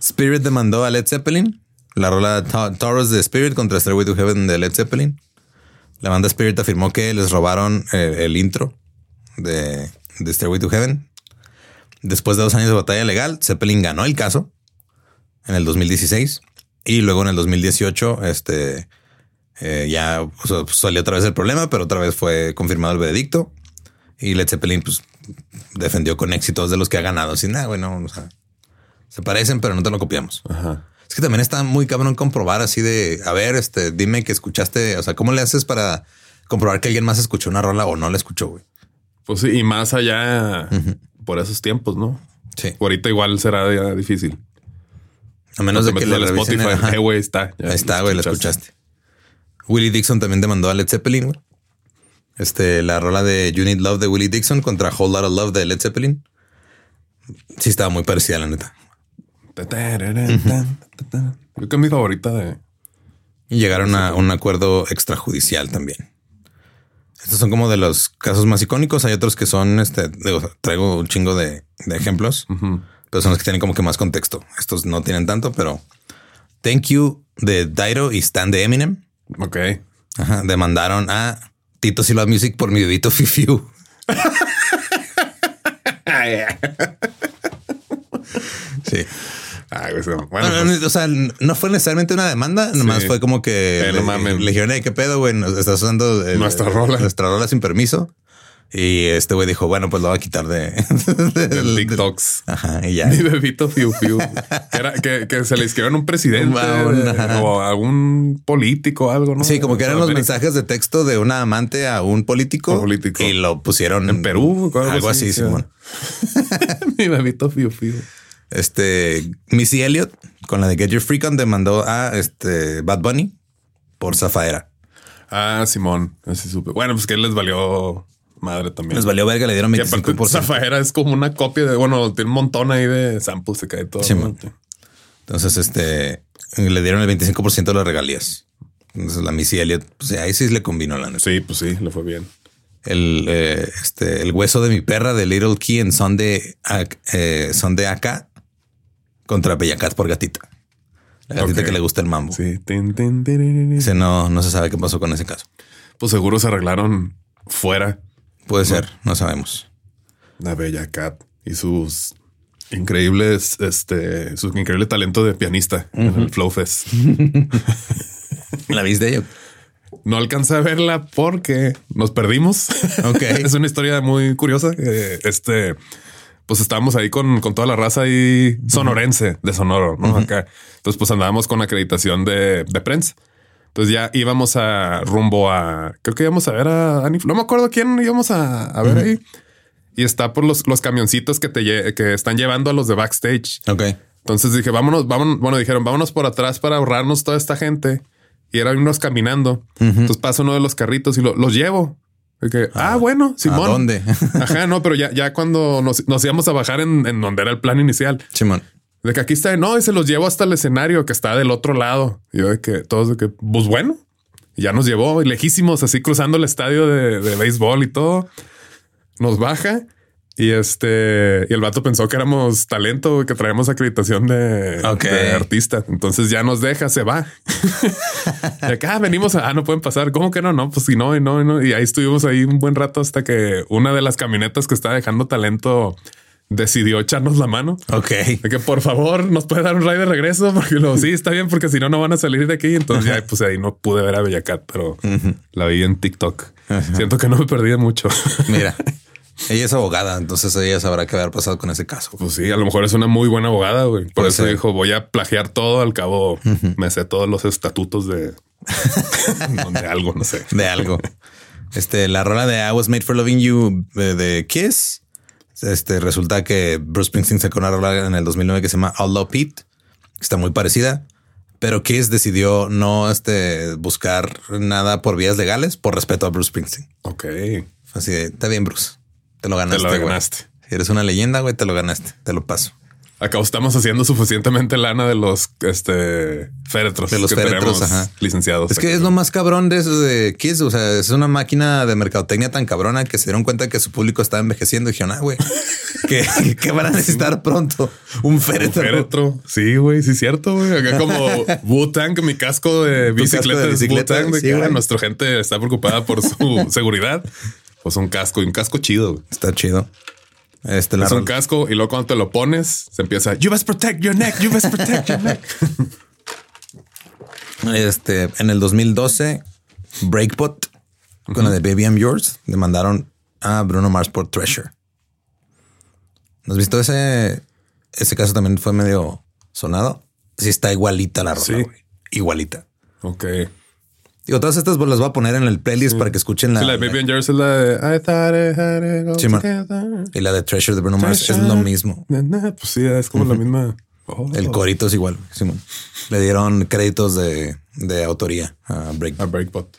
Spirit demandó a Led Zeppelin. La rola Taurus de Spirit contra Stairway to Heaven de Led Zeppelin. La banda Spirit afirmó que les robaron eh, el, intro de, de Stairway to Heaven Después de dos años de batalla legal, Zeppelin ganó el caso en el 2016 y luego en el 2018 este, eh, ya salió otra vez el problema, pero otra vez fue confirmado el veredicto y Led Zeppelin pues, defendió con éxitos de los que ha ganado. Sin nada, bueno, o sea, se parecen, pero no te lo copiamos. Es que también está muy cabrón comprobar así de, a ver, este, dime que escuchaste, o sea, ¿cómo le haces para comprobar que alguien más escuchó una rola o no la escuchó, güey? Pues sí, y más allá, por esos tiempos, ¿no? Sí. Ahorita igual será difícil. A menos de que le Spotify, eh, güey, está. Ahí está, güey, lo escuchaste. Willie Dixon también demandó a Led Zeppelin, güey. Este, la rola de You Need Love de Willie Dixon contra Whole Lot of Love de Led Zeppelin. Sí, estaba muy parecida, la neta. Creo que es mi favorita de. Y llegaron a un acuerdo extrajudicial también. Estos son como de los casos más icónicos. Hay otros que son, este, traigo un chingo de, ejemplos, pero son los que tienen como que más contexto. Estos no tienen tanto, pero Thank You de Dairo y Stan de Eminem. Ok. Ajá, demandaron a Tito Silva Music por mi bebito Fifiu. sí. Pues o sea, no fue necesariamente una demanda, nomás fue como que le, dijeron, qué pedo, güey, estás usando nuestra rola, nuestra rola sin permiso. Y este güey dijo, bueno, pues lo voy a quitar de, del- TikToks. Ajá, y ya. Mi bebito Fiu Fiu. Que, era, que, que se le escribieron un presidente ajá. o a algún político algo, ¿no? Sí, como que eran los mensajes de texto de una amante a un político, y lo pusieron En Perú, algo algo así, así, sí. Simón. Mi bebito Fiu Fiu. Este Missy Elliott con la de Get Your Freak On demandó a este Bad Bunny por zafaera. Ah, Simón. Así supe. Bueno, pues que les valió madre también. Les valió verga, le dieron Que aparte, 25%. Zafaera es como una copia de, bueno, tiene un montón ahí de samples, se cae todo. Entonces, este le dieron el 25% de las regalías. Entonces, la Missy Elliott, pues ahí sí le combinó la neta. Sí, pues sí, le fue bien. El, eh, este, el hueso de mi perra de Little Key en son de, eh, son de acá contra Bellacat por gatita. La gatita que le gusta el mambo. Sí. No, no se sabe qué pasó con ese caso. Pues seguro se arreglaron fuera Puede ser, no sabemos. la Bella Cat y sus increíbles, este, su increíble talento de pianista en el Flow Fest. ¿La viste yo? No alcancé a verla porque nos perdimos. Ok. es una historia muy curiosa. Eh, Este, pues estábamos ahí con, con toda la raza ahí sonorense de Sonoro, ¿no? Acá. Entonces, pues andábamos con acreditación de, de prensa. Entonces ya íbamos a rumbo a, creo que íbamos a ver a Dani, no me acuerdo quién íbamos a, a ver ahí. Y está por los, los camioncitos que te que están llevando a los de backstage. Ok. Entonces dije, vámonos, vámonos, bueno, dijeron, vámonos por atrás para ahorrarnos toda esta gente. Y eran unos caminando. Entonces paso uno de los carritos y lo- los llevo. Que, ah, bueno, Simón. ¿A dónde? Ajá, no, pero ya, ya cuando nos, nos íbamos a bajar en, en donde era el plan inicial, Simón. de que aquí está, no, y se los llevo hasta el escenario que está del otro lado. Y yo de que todos de que, pues bueno, y ya nos llevó lejísimos, así cruzando el estadio de, de béisbol y todo. Nos baja y este, y el vato pensó que éramos talento, que traíamos acreditación de, artista. Entonces ya nos deja, se va. y acá venimos a, ah, no pueden pasar. ¿Cómo que no? No, pues si no, y no, y no. Y ahí estuvimos ahí un buen rato hasta que una de las camionetas que estaba dejando talento decidió echarnos la mano. Ok. De que por favor nos puede dar un ride de regreso, porque lo sí está bien, porque si no, no van a salir de aquí. Entonces ya pues ahí no pude ver a Bellacat, pero la vi en TikTok. Siento que no me perdí de mucho. Mira, ella es abogada, entonces ella sabrá qué haber pasado con ese caso. Pues sí, a lo mejor es una muy buena abogada, güey. Por eso dijo, voy a plagiar todo. Al cabo, me sé todos los estatutos de, de algo, no sé. de algo. Este, la rola de I Was Made for Loving You de Kiss. Este resulta que Bruce Springsteen sacó una rola en el 2009 que se llama All Love Pete, que está muy parecida, pero Kiss decidió no este, buscar nada por vías legales por respeto a Bruce Springsteen. Ok. Así de, está bien, Bruce, te lo ganaste. Te lo ganaste. Si eres una leyenda, güey, te lo ganaste, te lo paso. Acá estamos haciendo suficientemente lana de los este féretros De los que féretros, ajá. licenciados. Es que aquí. es lo más cabrón de eso de Kiss. O sea, es una máquina de mercadotecnia tan cabrona que se dieron cuenta que su público estaba envejeciendo y dijeron, ah, güey, que, que van a necesitar pronto un féretro. féretro. Sí, güey, sí cierto, güey. Acá como Wu-Tang, mi casco de Tu casco bicicleta es bicicleta, Wu-Tang, sí, nuestra gente está preocupada por su seguridad. Pues un casco y un casco chido. güey. Está chido. Este, Es un casco y luego cuando te lo pones, se empieza You must protect your neck, you must protect your neck. este, en el 2012, Breakbot con la de Baby I'm Yours demandaron a Bruno Mars por Treasure. ¿No has visto ese? Ese caso también fue medio sonado. Sí, está igualita la rola, Sí. Igualita. ok. Digo, todas estas las voy a poner en el playlist para que escuchen la, Sí, la de Baby and Yours es la de I thought it had it all Sí, man. together. y la de Treasure de Bruno Mars es lo mismo. Pues sí, es como la misma. Oh, El corito es igual. Simón. Le dieron créditos de, de autoría a Break. A Breakbot.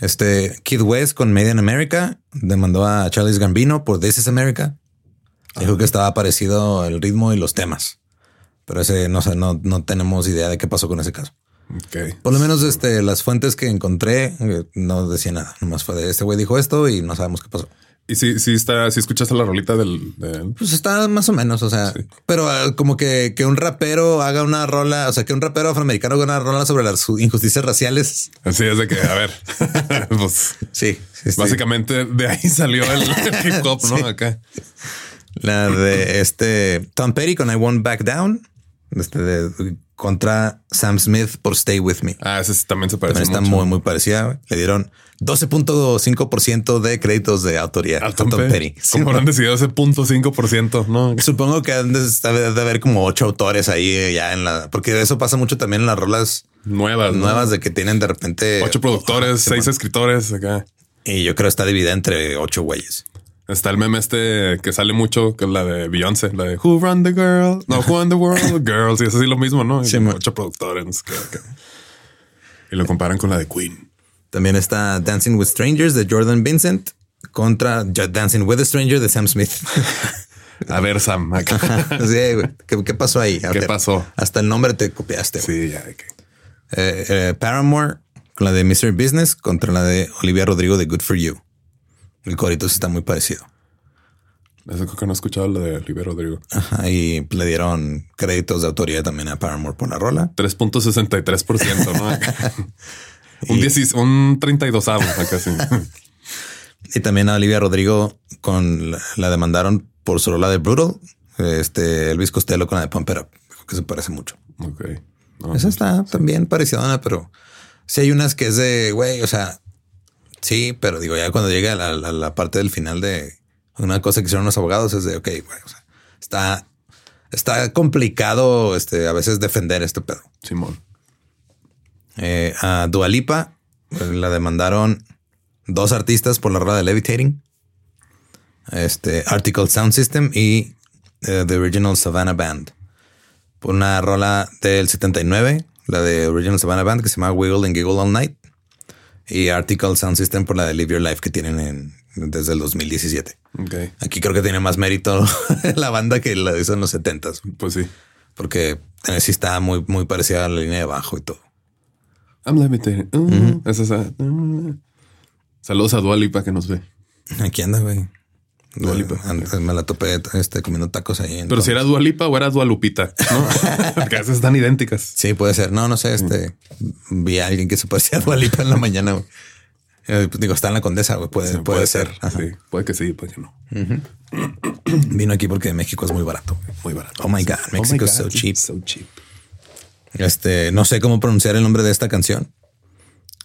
Este Kid West con Made in America demandó a Charles Gambino por This is America. Dijo que estaba parecido el ritmo y los temas, pero ese no no, no tenemos idea de qué pasó con ese caso. Por lo menos este, las fuentes que encontré eh, no decían nada. Nomás fue de este güey dijo esto y no sabemos qué pasó. Y sí, sí está, si escuchaste la rolita del, del- Pues está más o menos, o sea, pero ah, como que, que un rapero haga una rola, o sea, que un rapero afroamericano haga una rola sobre las injusticias raciales. Así es de que, a ver, pues Sí, sí, sí. básicamente de ahí salió el, el hip hop, ¿no? Acá. La de este Tom Petty con I Won't Back Down. Este de- contra Sam Smith por Stay With Me. Ah, ese también se parece. También está muy, muy parecida. Le dieron 12.5% de créditos de autoría a Tom, Petty. ¿Cómo habrán decidido ese punto 5%? No, supongo que han de, de haber como ocho autores ahí eh, ya en la, porque eso pasa mucho también en las rolas nuevas, nuevas de que tienen de repente ocho productores, seis escritores acá. Y yo creo que está dividida entre ocho güeyes. Está el meme este que sale mucho, que es la de Beyoncé, la de Who Run the Girl, no Who Run the World, Girls, y es así lo mismo, ¿no? Sí, ocho productores. Y lo comparan con la de Queen. También está Dancing with Strangers de Jordan Vincent contra Dancing with a Stranger de Sam Smith. a ver, Sam. sí, ¿Qué, pasó ahí? ¿Qué pasó? Hasta el nombre te copiaste. Sí, ya. Okay. Eh, eh, Paramore con la de Mr. Business contra la de Olivia Rodrigo de Good for You. El corito está muy parecido. Eso creo que no he escuchado lo de Olivia Rodrigo. Ajá, y le dieron créditos de autoría también a Paramore por la rola. 3.63%, ¿no? un, y, un 32 acá sí. y también a Olivia Rodrigo con la, demandaron por su rola de Brutal. Este Elvis Costello con la de Pump It Up, que se parece mucho. Ok. Esa está también parecida, pero si hay unas que es de, güey, o sea, sí, pero digo, ya cuando llega a la, parte del final de una cosa que hicieron los abogados es de, ok, güey, o sea, está, está complicado este, a veces defender este pedo. Simón. Eh, a Dualipa eh, la demandaron dos artistas por la rueda de Levitating, este Article Sound System y eh, The Original Savannah Band. Por una rola del 79 la de Original Savannah Band que se llama Wiggle and Giggle All Night y Article Sound System por la de Live Your Life que tienen en, desde el 2017. Okay. Aquí creo que tiene más mérito la banda que la hizo en los 70 Pues sí. Porque sí está muy, muy parecida a la línea de bajo y todo. I'm levitating. Uh, uh, saludos a Dualipa que nos ve. Aquí anda, güey. Dualipa. Me la topé este, comiendo tacos ahí. Pero si era Dualipa o era Dualupita, ¿no? Porque a veces están idénticas. Sí, puede ser. No, no sé. Este vi a alguien que se parecía a Dualipa en la mañana. Eh, pues, digo, está en la condesa, güey. Puede, puede, ser. Sí, puede que sí, puede que no. Vino aquí porque México es muy barato. Muy barato. Oh my God. Oh México es so cheap. So cheap. Este, no sé cómo pronunciar el nombre de esta canción.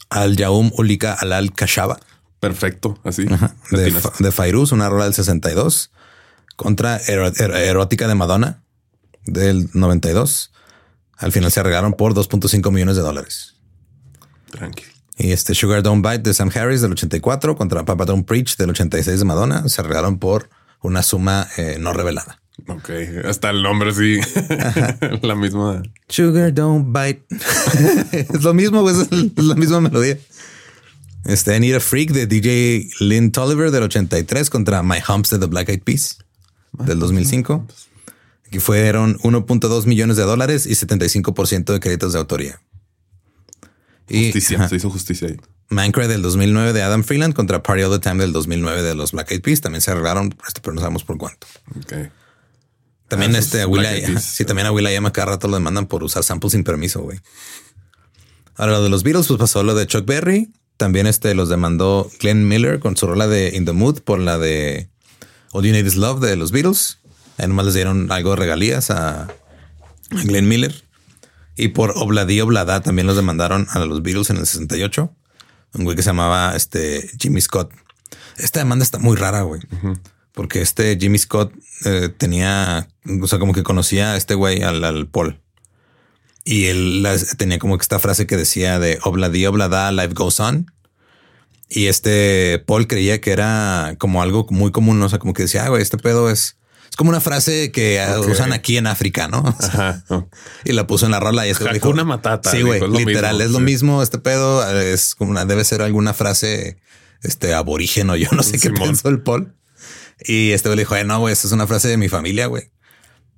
Al Yaum Ulika Alal Kashaba. Perfecto, así. De, de Fairuz, una rola del 62 contra Erótica de Madonna del 92. Al final se arreglaron por 2.5 millones de dólares. Tranquilo. Y este Sugar Don't Bite de Sam Harris del 84 contra Papa Don't Preach del 86 de Madonna se arreglaron por una suma eh, no revelada. Ok, hasta el nombre sí. la misma. Sugar Don't Bite. es lo mismo, es la misma melodía. Este, Need a Freak de DJ Lynn Tolliver del 83 contra My Humps de The Black Eyed Peas del 2005. Que fueron 1.2 millones de dólares y 75% de créditos de autoría. Justicia, se hizo justicia ahí. Minecraft del 2009 de Adam Freeland contra Party All the Time del 2009 de los Black Eyed Peas. También se arreglaron, pero no sabemos por cuánto. También ah, este, a sí, también a Will.i.am cada rato lo demandan por usar samples sin permiso, güey. Ahora lo de los Beatles, pues pasó lo de Chuck Berry, también este los demandó Glenn Miller con su rola de In the Mood por la de All You Need Is Love de los Beatles. Ahí nomás les dieron algo de regalías a, Glenn Miller. Y por Obladi Oblada también los demandaron a los Beatles en el 68. Un güey que se llamaba este Jimmy Scott. Esta demanda está muy rara, güey. Porque este Jimmy Scott eh, tenía, o sea, como que conocía a este güey, al, al Paul. Y él tenía como que esta frase que decía de obladi oblada, life goes on. Y este Paul creía que era como algo muy común, o sea, como que decía, ah, güey, este pedo es, es como una frase que usan aquí en África, ¿no? Y la puso en la rola y es como una matata. Sí, güey, literal, es lo mismo. Este pedo es como una, debe ser alguna frase este aborigen o yo no sé qué pensó el Paul. Y este güey le dijo, no, güey, esta es una frase de mi familia, güey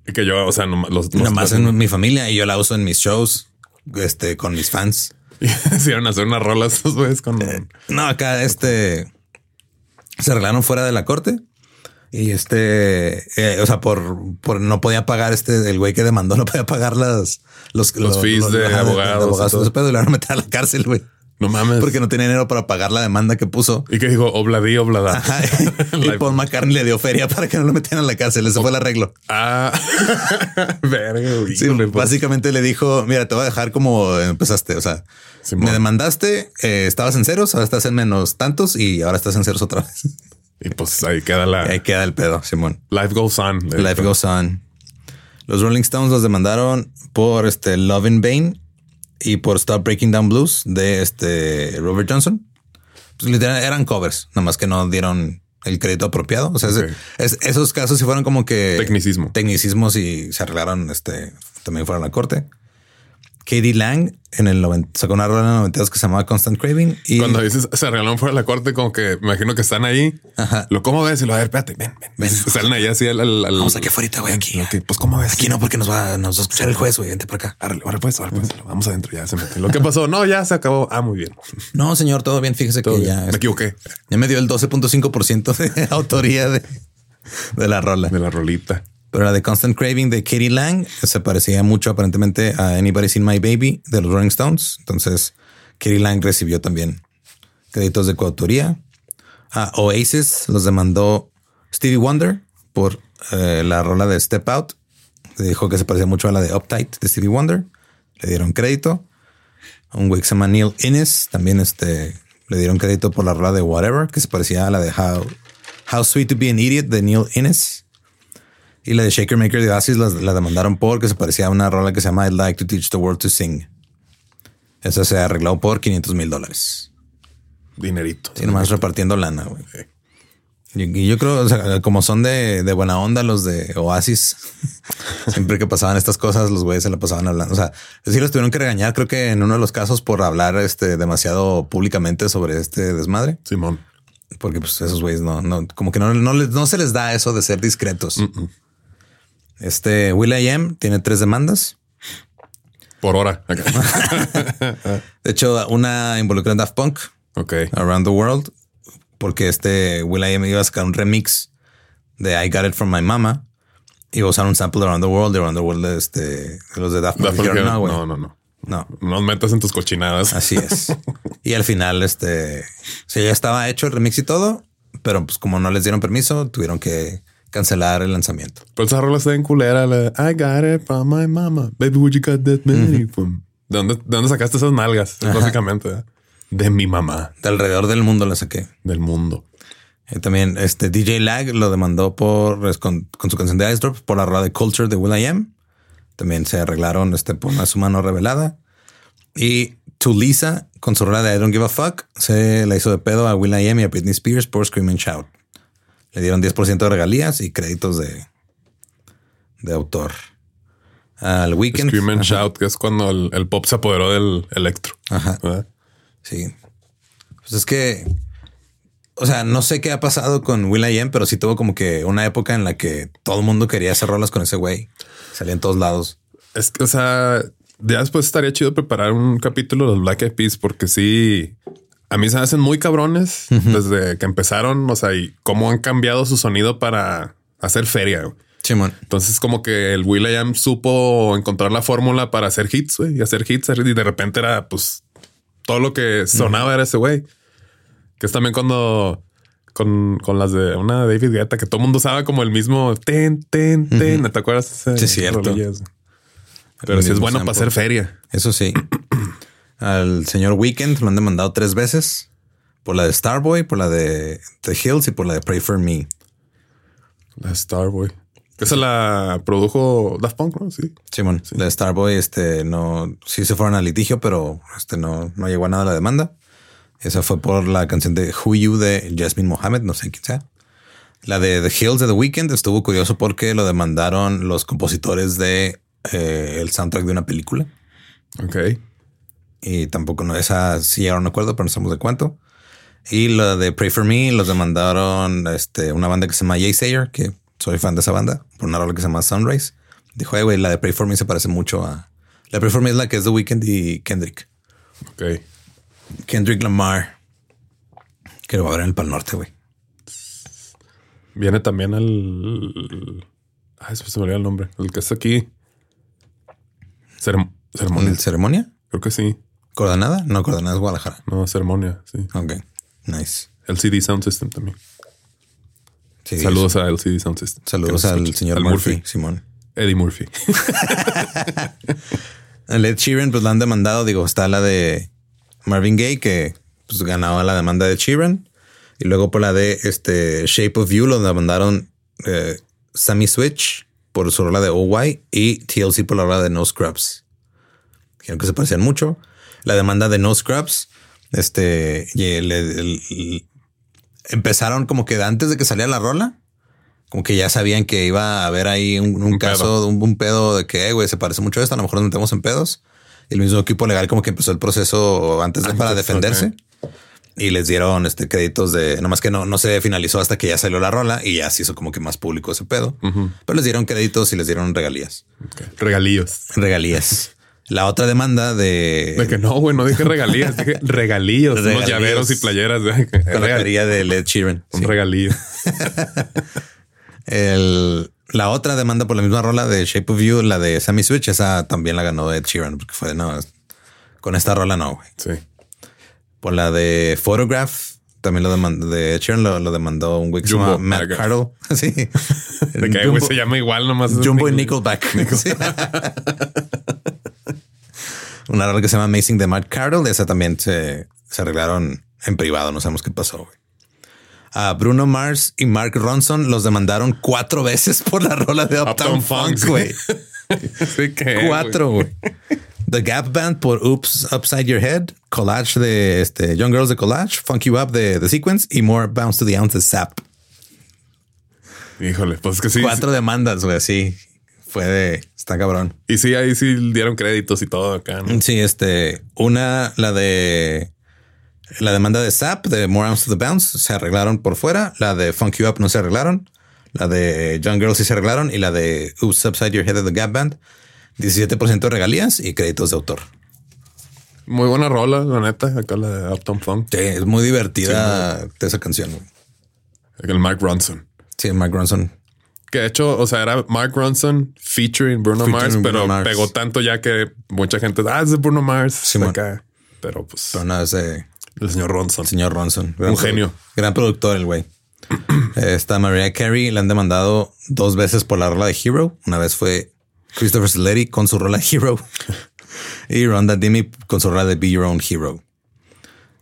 que yo, o sea, los, Nada más en mi familia y yo la uso en mis shows, este, con mis fans. Hicieron hacer unas rolas esos güeyes con. Eh, no, acá este se arreglaron fuera de la corte y este, eh, o sea, por, por no podía pagar este, el güey que demandó no podía pagar las, los, los, fees de, abogados. De, abogados, y le van a meter a la cárcel, güey. No mames. Porque no tenía dinero para pagar la demanda que puso. Y que dijo obladí, oblada. Y Paul McCartney le dio feria para que no lo metieran a la cárcel. Ese fue el arreglo. Ah, verga. Sí, pues. básicamente le dijo, mira, te voy a dejar como empezaste. O sea, Simón. me demandaste, eh, estabas en ceros, ahora estás en menos tantos y ahora estás en ceros otra vez. Y pues ahí queda la Ahí queda el pedo, Simón. life goes on. Life goes on. Los Rolling Stones los demandaron por este Love in Vain y por Stop Breaking Down Blues de este Robert Johnson. Pues literal eran covers, nada más que no dieron el crédito apropiado. O sea, es- esos casos sí fueron como que Tecnicismo. tecnicismos y se arreglaron. Este también fueron a la corte. Katie Lang en el 90, sacó una rola en el 92 que se llamaba Constant Craving y Cuando dices se arreglaron fuera de la corte, como que me imagino que están ahí. Ajá. Lo cómo ves y lo a ver, espérate, ven, ven, ven. Salen ahí así al, al- al- vamos aquí afuera, güey, aquí. Ok, pues cómo ves. Aquí no, porque nos va, nos va a escuchar el juez, güey. Vente por acá. Ahora pues, ahora pues, vamos adentro, ya se mete. Lo que pasó, no, ya se acabó. Ah, muy bien. No, señor, todo bien. Fíjese Todo que bien. ya Me equivoqué Ya me dio el 12.5% de autoría de, de la rola. de la rolita. Pero la de Constant Craving de Katie Lang se parecía mucho aparentemente a Anybody Seen My Baby de los Rolling Stones. Entonces, Katie Lang recibió también créditos de coautoría. A Oasis los demandó Stevie Wonder por eh, la rola de Step Out. Le dijo que se parecía mucho a la de Uptight de Stevie Wonder. Le dieron crédito. A un güey que se llama Neil Innes también este, le dieron crédito por la rola de Whatever, que se parecía a la de How, How Sweet to Be an Idiot de Neil Innes. Y la de Shaker Maker de Oasis la, la demandaron porque se parecía a una rola que se llama I'd Like to Teach the World to Sing. Esa se arregló por 500 mil dólares. Dinerito. Y nomás repartiendo lana, güey. Y, y yo creo, o sea, como son de, de buena onda los de Oasis, siempre que pasaban estas cosas, los güeyes se la pasaban hablando. O sea, sí los tuvieron que regañar, creo que en uno de los casos por hablar este demasiado públicamente sobre este desmadre, Simón. porque pues esos güeyes no, no, como que no, no, les- no se les da eso de ser discretos. I Am tiene tres demandas. Por hora. De hecho, una involucra a Daft Punk, ok. Around the World, porque este Will I Am iba a sacar un remix de I Got It From My Mama. Iba a usar un sample de Around the World, de Around the World de este, de los de Daft Punk. Daft Punk, Dijeron, no, no, no, no. No, metas en tus cochinadas. así es. y al final, este, sí, ya estaba hecho el remix y todo, pero pues como no les dieron permiso, tuvieron que cancelar el lanzamiento. Pero esa rola está en culera. La, I got it from my mama. Baby, would you got that money from? ¿De dónde, ¿De dónde sacaste esas nalgas? Básicamente. ¿eh? De mi mamá. De alrededor del mundo la saqué. Del mundo. Eh, también este DJ Lag lo demandó por con, con su canción de Ice Drop por la rola de Culture de Will I Am. También se arreglaron este por una su mano revelada. Y Tulisa con su rola de I Don't Give a Fuck se la hizo de pedo a Will I Am y a Britney Spears por Scream and Shout. Le dieron 10% de regalías y créditos de, de autor. Al Weekend. Scream and Shout, que es cuando el, el pop se apoderó del electro. Ajá. ¿verdad? Sí. Pues es que, o sea, no sé qué ha pasado con Will I Am, pero sí tuvo como que una época en la que todo el mundo quería hacer rolas con ese güey. Salía en todos lados. Es que, o sea, ya después estaría chido preparar un capítulo de los Black Eyed Peas porque sí, a mí se me hacen muy cabrones desde que empezaron, o sea, y cómo han cambiado su sonido para hacer feria. güey. Simón. Entonces, como que el Will.i.am supo encontrar la fórmula para hacer hits güey, y hacer hits. Y de repente era pues todo lo que sonaba era ese güey. Que es también cuando con, con las de una David Guetta que todo el mundo usaba como el mismo ten, ten, ten. ¿Te acuerdas? Sí, es cierto. Rolillas? Pero sí es bueno para hacer feria. Eso sí. Al señor Weekend lo han demandado tres veces por la de Starboy, por la de The Hills y por la de Pray for Me. La Starboy. Esa la produjo Daft Punk, ¿no? Sí. Simón, la de Starboy, este no, sí se fueron al litigio, pero este no, no llegó a nada la demanda. Esa fue por la canción de Who You de Jasmine Mohammed, no sé quién sea. La de The Hills de The Weeknd estuvo curioso porque lo demandaron los compositores de eh, el soundtrack de una película Ok. Y tampoco no, esa sí llegaron a un acuerdo, pero no sabemos de cuánto. Y la de Pray for Me los demandaron este, una banda que se llama Jay Sayer, que soy fan de esa banda, por una rola que se llama Sunrise. Dijo, "Eh, güey, la de Pray for Me se parece mucho a. La Pray for Me es la que es The Weeknd y Kendrick. Ok. Kendrick Lamar. Que lo va a ver en el Pal Norte, güey. Viene también el. Ay, se me olvidó el nombre. El que está aquí. Cerem- ¿En ceremonia. el ceremonia? Creo que sí. ¿Coordenada? No, coordenada es Guadalajara. No, ceremonia, sí. Ok, nice. LCD Sound System también. Sí, Saludos a LCD Sound System. Saludos al escucha. señor Al Murphy, Simón. Eddie Murphy. El Ed Sheeran, pues la han demandado. Digo, está la de Marvin Gaye, que pues ganaba la demanda de Sheeran. Y luego por la de este Shape of You lo demandaron eh, Sammy Switch por su rola de OY y TLC por la rola de No Scrubs. Dijeron que se parecían mucho. La demanda de No Scrubs, este, y el- el- el- empezaron como que antes de que saliera la rola, como que ya sabían que iba a haber ahí un, un Un caso, pedo. un, un pedo de que, "Eh, güey, se parece mucho a esto, a lo mejor nos metemos en pedos. Y el mismo equipo legal como que empezó el proceso antes de, para defenderse. Y les dieron este créditos de, nomás que no, no se finalizó hasta que ya salió la rola y ya se hizo como que más público ese pedo. Pero les dieron créditos y les dieron regalías. Ok. Regalíos. Regalías. La otra demanda de, De que no, güey, no dije regalías, dije regalíos. Unos llaveros y playeras. con la de Led Sheeran. Un Sí. regalío. El, la otra demanda por la misma rola de Shape of You, la de Sammy Switch, esa también la ganó Ed Sheeran porque fue no, con esta rola no, güey. Sí. Por la de Photograph, también lo demandó de Ed Sheeran, lo, lo demandó un güey que se Jumbo llama Matt. Carroll. Sí. De que güey, se llama igual nomás. Jumbo y Nickelback. Una rola que se llama Amazing de Matt Carroll. Esa también se, se arreglaron en privado. No sabemos qué pasó. güey. A Bruno Mars y Mark Ronson los demandaron cuatro veces por la rola de Uptown, Funk, güey. Cuatro, güey. The Gap Band por Oops Upside Your Head, Collage de este, Young Girls de Collage, Funk You Up de The Sequence y More Bounce to the Ounce de Zap. Híjole, pues es que sí. Cuatro demandas, güey. Sí, fue de. Está cabrón. Y sí, ahí sí dieron créditos y todo acá. ¿no? Sí, este, una, la de la demanda de SAP de More Ounce to the Bounce se arreglaron por fuera. La de Funk You Up no se arreglaron. La de Young Girls sí se arreglaron. Y la de Oops Upside Your Head de The Gap Band, 17% de regalías y créditos de autor. Muy buena rola, la neta. Acá la de Uptown Funk. Sí, es muy divertida esa canción. El Mark Ronson. Sí, Mark Ronson. Que de hecho, o sea, era Mark Ronson featuring Bruno Featuring Mars, Bruno pero Mars. pegó tanto ya que mucha gente, ah, es de Bruno Mars. Simón. acá. Pero pues Pero ese el señor Ronson. señor Ronson. Gran Un genio. Gran productor, el güey. Está Mariah Carey. Le han demandado dos veces por la rola de Hero. Una vez fue Christopher Saletti con su rola Hero y Ronda Dimi con su rola de Be Your Own Hero.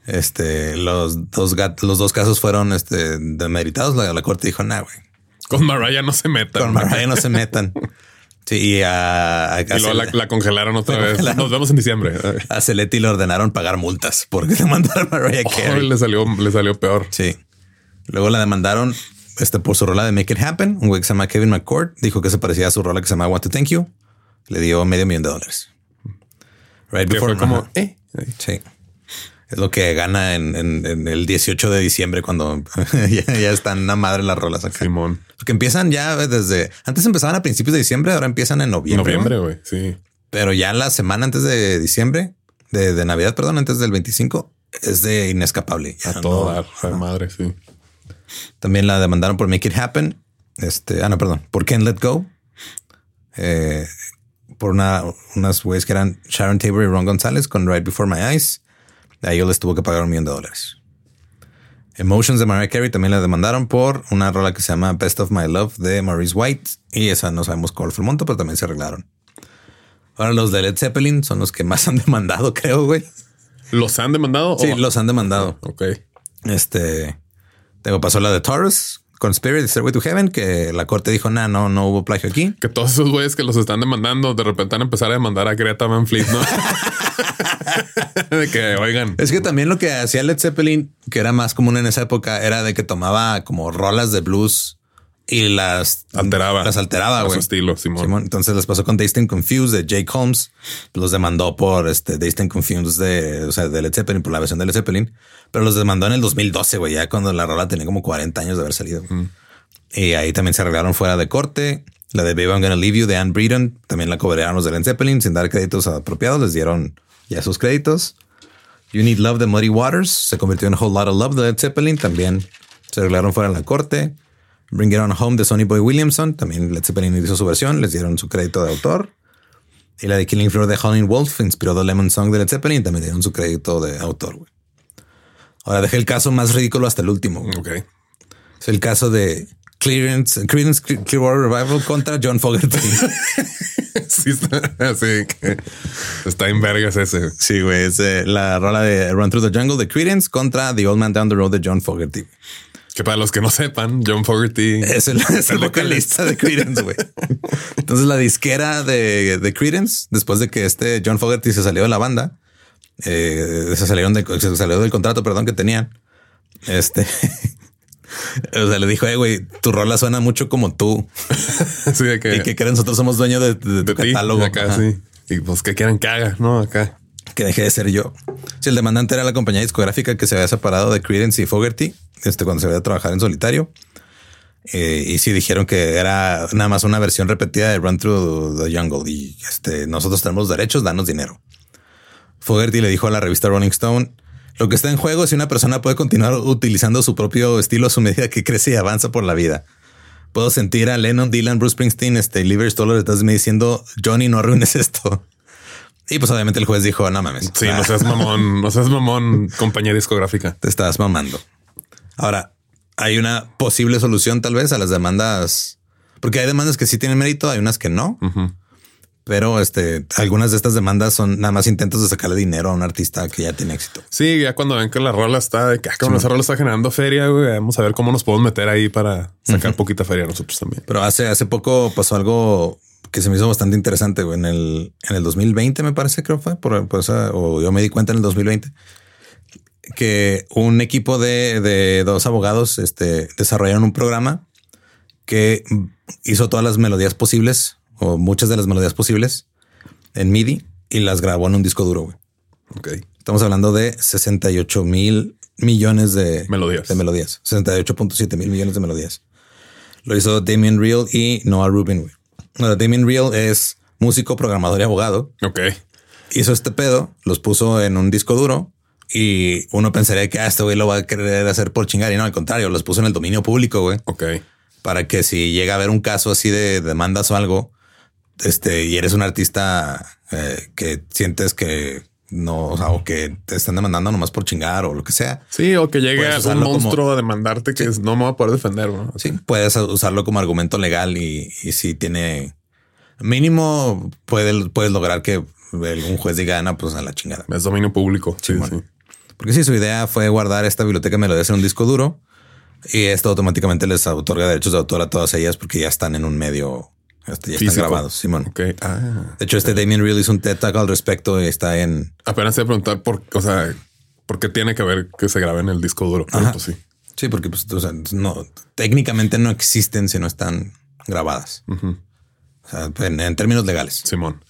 Este, los dos, los dos casos fueron este, demeritados. La, la corte dijo, nah, güey, Con Mariah no se meta. con Mariah no se metan. Sí, y a, Y luego la, la congelaron otra La vez. congelaron. Nos vemos en diciembre. a Saletti le ordenaron pagar multas porque le mandaron a Mariah Oh, Carey. le salió, le salió peor. Sí. Luego la demandaron este, por su rola de Make It Happen. Un güey que se llama Kevin McCord dijo que se parecía a su rola que se llama Want to Thank You. Le dio medio millón de dólares. Right before como, ajá. eh. Sí. Es lo que gana en, en- en el 18 de diciembre cuando ya, ya están una madre las rolas acá. Simón. Porque empiezan ya desde antes empezaban a principios de diciembre, ahora empiezan en noviembre. Noviembre, ¿no? güey. Sí. Pero ya la semana antes de diciembre, de, de Navidad, perdón, antes del 25, es de inescapable. Ya A todo dar. Madre, sí. También la demandaron por Make It Happen. Este, ah, no, perdón, por Can't Let Go. Eh, por una, unas güeyes que eran Sharon Tabor y Ron González con Right Before My Eyes. A ellos les tuvo que pagar un millón de dólares. Emotions de Mariah Carey también la demandaron por una rola que se llama Best of My Love de Maurice White. Y esa no sabemos cuál fue el monto, pero también se arreglaron. Ahora los de Led Zeppelin son los que más han demandado, creo, güey. ¿Los han demandado? Sí, o- los han demandado. Ok. Este, tengo pasó la de Taurus con Spirit de Stairway to Heaven, que la corte dijo, nah, no, no hubo plagio aquí. Que todos esos güeyes que los están demandando de repente van a empezar a demandar a Greta Van Fleet, ¿no? de que, oigan, Es que también lo que hacía Led Zeppelin, que era más común en esa época, era de que tomaba como rolas de blues y las alteraba. Las alteraba, a su güey. estilo, Simón. Simón. Entonces les pasó con Dazed and Confused de Jake Holmes. Los demandó por este Dazed and Confused de, o sea, de Led Zeppelin, por la versión de Led Zeppelin. Pero los demandó en el 2012, güey, ya cuando la rola tenía como 40 años de haber salido. Y ahí también se arreglaron fuera de corte. La de Baby I'm Gonna Leave You de Anne Breeden también la cobraron los de Led Zeppelin sin dar créditos apropiados. Les dieron ya sus créditos. You Need Love de Muddy Waters se convirtió en Whole Lot of Love de Led Zeppelin. También se arreglaron fuera de la corte. Bring It On Home de Sonny Boy Williamson. También Led Zeppelin hizo su versión. Les dieron su crédito de autor. Y la de Killing Floor de Howling Wolf inspiró The Lemon Song de Led Zeppelin. También dieron su crédito de autor. Ahora dejé el caso más ridículo hasta el último. Ok. Es el caso de Clearance, Creedence Clearwater Revival contra John Fogerty. Sí, está, sí, que está en vergas ese. sí, güey. Es eh, la rola de Run Through the Jungle de Creedence contra The Old Man Down the Road de John Fogerty. Que para los que no sepan, John Fogerty Es el, es el vocalista de Creedence, güey. Entonces la disquera de, de Creedence, después de que este John Fogerty se salió de la banda, eh, se salieron de, se salió del contrato, perdón, que tenían. Este, o sea, le dijo, eh, güey, tu rola suena mucho como tú sí, de que, y que, que nosotros somos dueños de, de tu ti, catálogo. acá, Ajá. sí. Y pues que quieran que haga, ¿no? Acá. que dejé de ser yo. Si el demandante era la compañía discográfica que se había separado de Creedence y Fogerty, este, cuando se había a trabajar en solitario. Eh, y sí dijeron que era nada más una versión repetida de Run Through the Jungle y este, nosotros tenemos derechos, danos dinero. Fogerty le dijo a la revista Rolling Stone, lo que está en juego es si una persona puede continuar utilizando su propio estilo a su medida que crece y avanza por la vida. Puedo sentir a Lennon, Dylan, Bruce Springsteen, este, Liver Stoller de mí diciendo, Johnny, no arruines esto. Y pues obviamente el juez dijo, no mames. Sí, no seas mamón, no seas mamón, compañía discográfica. te estás mamando. Ahora, hay una posible solución tal vez a las demandas, porque hay demandas que sí tienen mérito, hay unas que no. Pero este, algunas de estas demandas son nada más intentos de sacarle dinero a un artista que ya tiene éxito. Sí, ya cuando ven que la rola está de que ah, cabrón, esa rola está generando feria, güey, vamos a ver cómo nos podemos meter ahí para sacar poquita feria nosotros también. Pero hace, hace poco pasó algo que se me hizo bastante interesante güey. en el, en el 2020, me parece, creo fue por, por esa, o yo me di cuenta en el 2020 que un equipo de, de dos abogados este, desarrollaron un programa que hizo todas las melodías posibles o muchas de las melodías posibles en MIDI y las grabó en un disco duro. güey. Ok. Estamos hablando de 68 mil millones de Melodías. De melodías. 68.7 mil millones de melodías. Lo hizo Damien Real y Noah Rubin. güey. Bueno, Damien Real es músico, programador y abogado. Ok. Hizo este pedo, los puso en un disco duro y uno pensaría que ah, este güey lo va a querer hacer por chingar y no, al contrario, los puso en el dominio público, güey, Ok. para que si llega a haber un caso así de demandas o algo, este, y eres un artista eh, que sientes que no, o sea, o que te están demandando nomás por chingar o lo que sea. Sí, o que llegue un usarlo como- monstruo a demandarte que no me va a poder defender, ¿no? Sí, puedes usarlo como argumento legal y, y si tiene mínimo puede, puedes lograr que un juez diga, no, pues a la chingada. Es dominio público. Sí, sí. Porque sí, su idea fue guardar esta biblioteca de melodías en un disco duro y esto automáticamente les otorga derechos de autor a todas ellas porque ya están en un medio, este, ya están grabados, Simón. Ah. De hecho, este Damien Real hizo un TED Talk al respecto y está en... Apenas te voy a preguntar por, o sea, por qué tiene que ver que se grabe en el disco duro. Pero Ajá. pues sí. Sí, porque pues, o sea, no, técnicamente no existen si no están grabadas. O sea, en, en términos legales. Simón.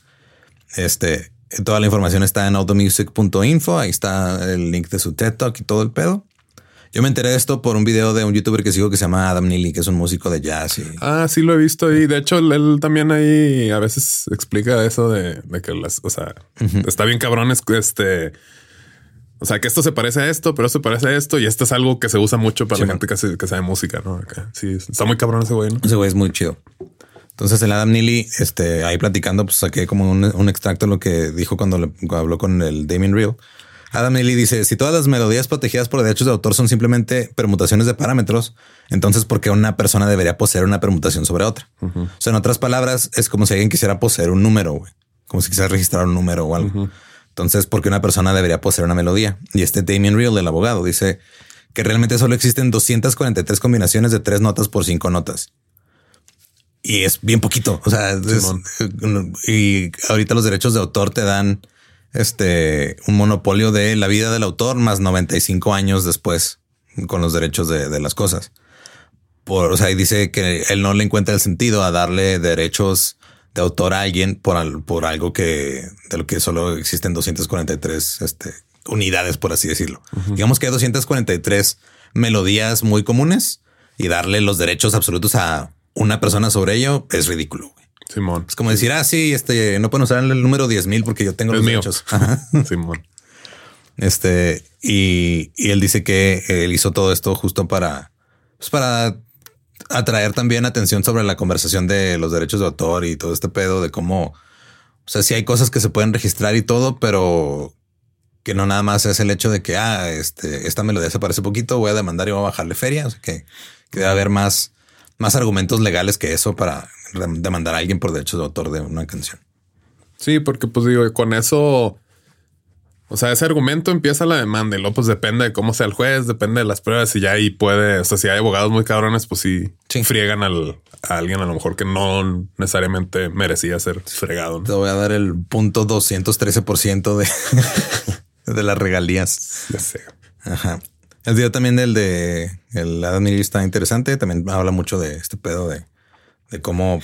Este, toda la información está en automusic.info. Ahí está el link de su TED Talk y todo el pedo. Yo me enteré de esto por un video de un youtuber que sigo que se llama Adam Neely, que es un músico de jazz y Ah, sí lo he visto y de hecho él, también ahí a veces explica eso de, de que las, o sea, está bien cabrón es este, o sea, que esto se parece a esto, pero esto se parece a esto y esto es algo que se usa mucho para Sí, la gente que, que sabe música, ¿no? Acá. Sí, está muy cabrón ese güey, ¿no? ese güey es muy chido. Entonces el Adam Neely, este, ahí platicando, pues saqué como un, un extracto de lo que dijo cuando, le- cuando habló con el Damien Real. Adam Neely dice, si todas las melodías protegidas por derechos de autor son simplemente permutaciones de parámetros, entonces ¿por qué una persona debería poseer una permutación sobre otra? O sea, en otras palabras, es como si alguien quisiera poseer un número, güey. Como si quisiera registrar un número o algo. Entonces, ¿por qué una persona debería poseer una melodía? Y este Damien Real, el abogado, dice que realmente solo existen 243 combinaciones de tres notas por cinco notas. Y es bien poquito. O sea, es- y ahorita los derechos de autor te dan este un monopolio de la vida del autor más 95 años después con los derechos de, de las cosas. Por, o sea, y dice que él no le encuentra el sentido a darle derechos de autor a alguien por, por algo que de lo que solo existen 243 este, unidades, por así decirlo. Digamos que hay 243 melodías muy comunes y darle los derechos absolutos a una persona sobre ello es ridículo. Simón. Es como decir, ah, sí, este no pueden usar el número 10.000 porque yo tengo Es los mío. derechos. Ajá. Simón. Este, y, y él dice que él hizo todo esto justo para, pues para atraer también atención sobre la conversación de los derechos de autor y todo este pedo de cómo, O sea, sí hay cosas que se pueden registrar y todo, pero que no nada más es el hecho de que, ah, este, esta melodía se parece poquito, voy a demandar y voy a bajarle feria. O sea, que, que debe haber más, más argumentos legales que eso para demandar a alguien por derechos de autor de una canción. Sí, porque pues digo, con eso, o sea, ese argumento empieza la demanda y luego pues depende de cómo sea el juez, depende de las pruebas y ya ahí puede, o sea, si hay abogados muy cabrones, pues sí, friegan al, a alguien a lo mejor que no necesariamente merecía ser fregado. Te voy a dar el punto 213% de, de las regalías. Ya sé. Ajá. El video también del de el Adam está interesante. También habla mucho de este pedo de, de cómo,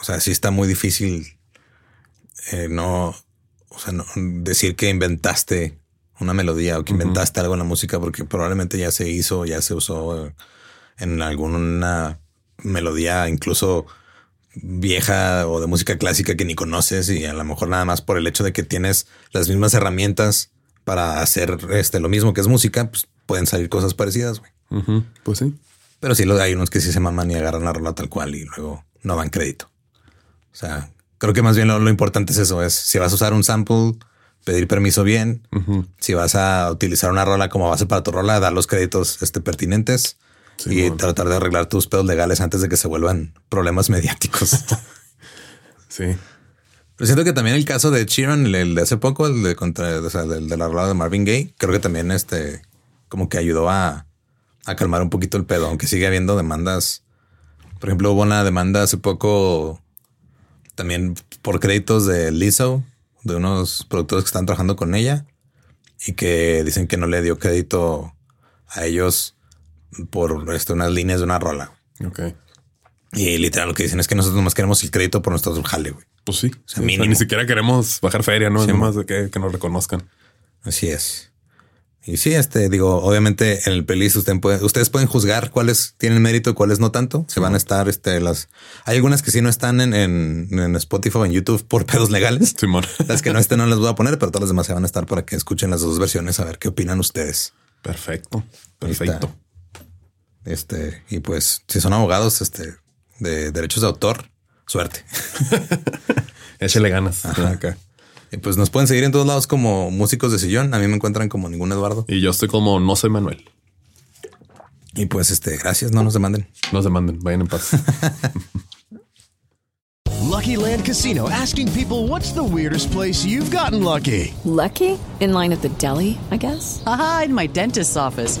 o sea, sí está muy difícil eh, no, o sea, no decir que inventaste una melodía o que inventaste algo en la música, porque probablemente ya se hizo, ya se usó en alguna melodía, incluso vieja o de música clásica que ni conoces y a lo mejor nada más por el hecho de que tienes las mismas herramientas para hacer este lo mismo que es música, pues pueden salir cosas parecidas. Güey. Pues sí. Pero sí, hay unos que sí se maman y agarran la rola tal cual y luego no dan crédito. O sea, Creo que más bien lo, importante es eso, es si vas a usar un sample, pedir permiso bien. Si vas a utilizar una rola como base para tu rola, dar los créditos este, pertinentes y tratar de arreglar tus pedos legales antes de que se vuelvan problemas mediáticos. sí. Pero siento que también el caso de Chiron, el, de hace poco, el de contra, de la rola de Marvin Gaye, creo que también este como que ayudó a, a calmar un poquito el pedo, aunque sigue habiendo demandas. Por ejemplo, hubo una demanda hace poco también por créditos de Lizzo, de unos productores que están trabajando con ella y que dicen que no le dio crédito a ellos por este, unas líneas de una rola. Ok. Y literal lo que dicen es que nosotros nomás queremos el crédito por nuestro jale, güey. Pues sí. O sea, ni siquiera queremos bajar feria, ¿no? es más de que, que nos reconozcan. Así es. Y sí, este, digo, obviamente en el playlist ustedes pueden juzgar cuáles tienen mérito y cuáles no tanto. Se van a estar, este, las, hay algunas que sí no están en, en, Spotify o en YouTube por pedos legales. Simón. Las que no estén no las voy a poner, pero todas las demás se van a estar para que escuchen las dos versiones, a ver qué opinan ustedes. Perfecto. Perfecto. Este, y pues, si son abogados, este, de derechos de autor, suerte. Échale ganas. acá. Y pues nos pueden seguir en todos lados como músicos de sillón. A mí me encuentran como ningún Eduardo. Y yo estoy como no soy Manuel. Y pues este, gracias, no nos demanden. Nos demanden, vayan en paz. lucky Land Casino asking people what's the weirdest place you've gotten lucky? Lucky? In line at the deli, I guess. Aha, in my dentist's office.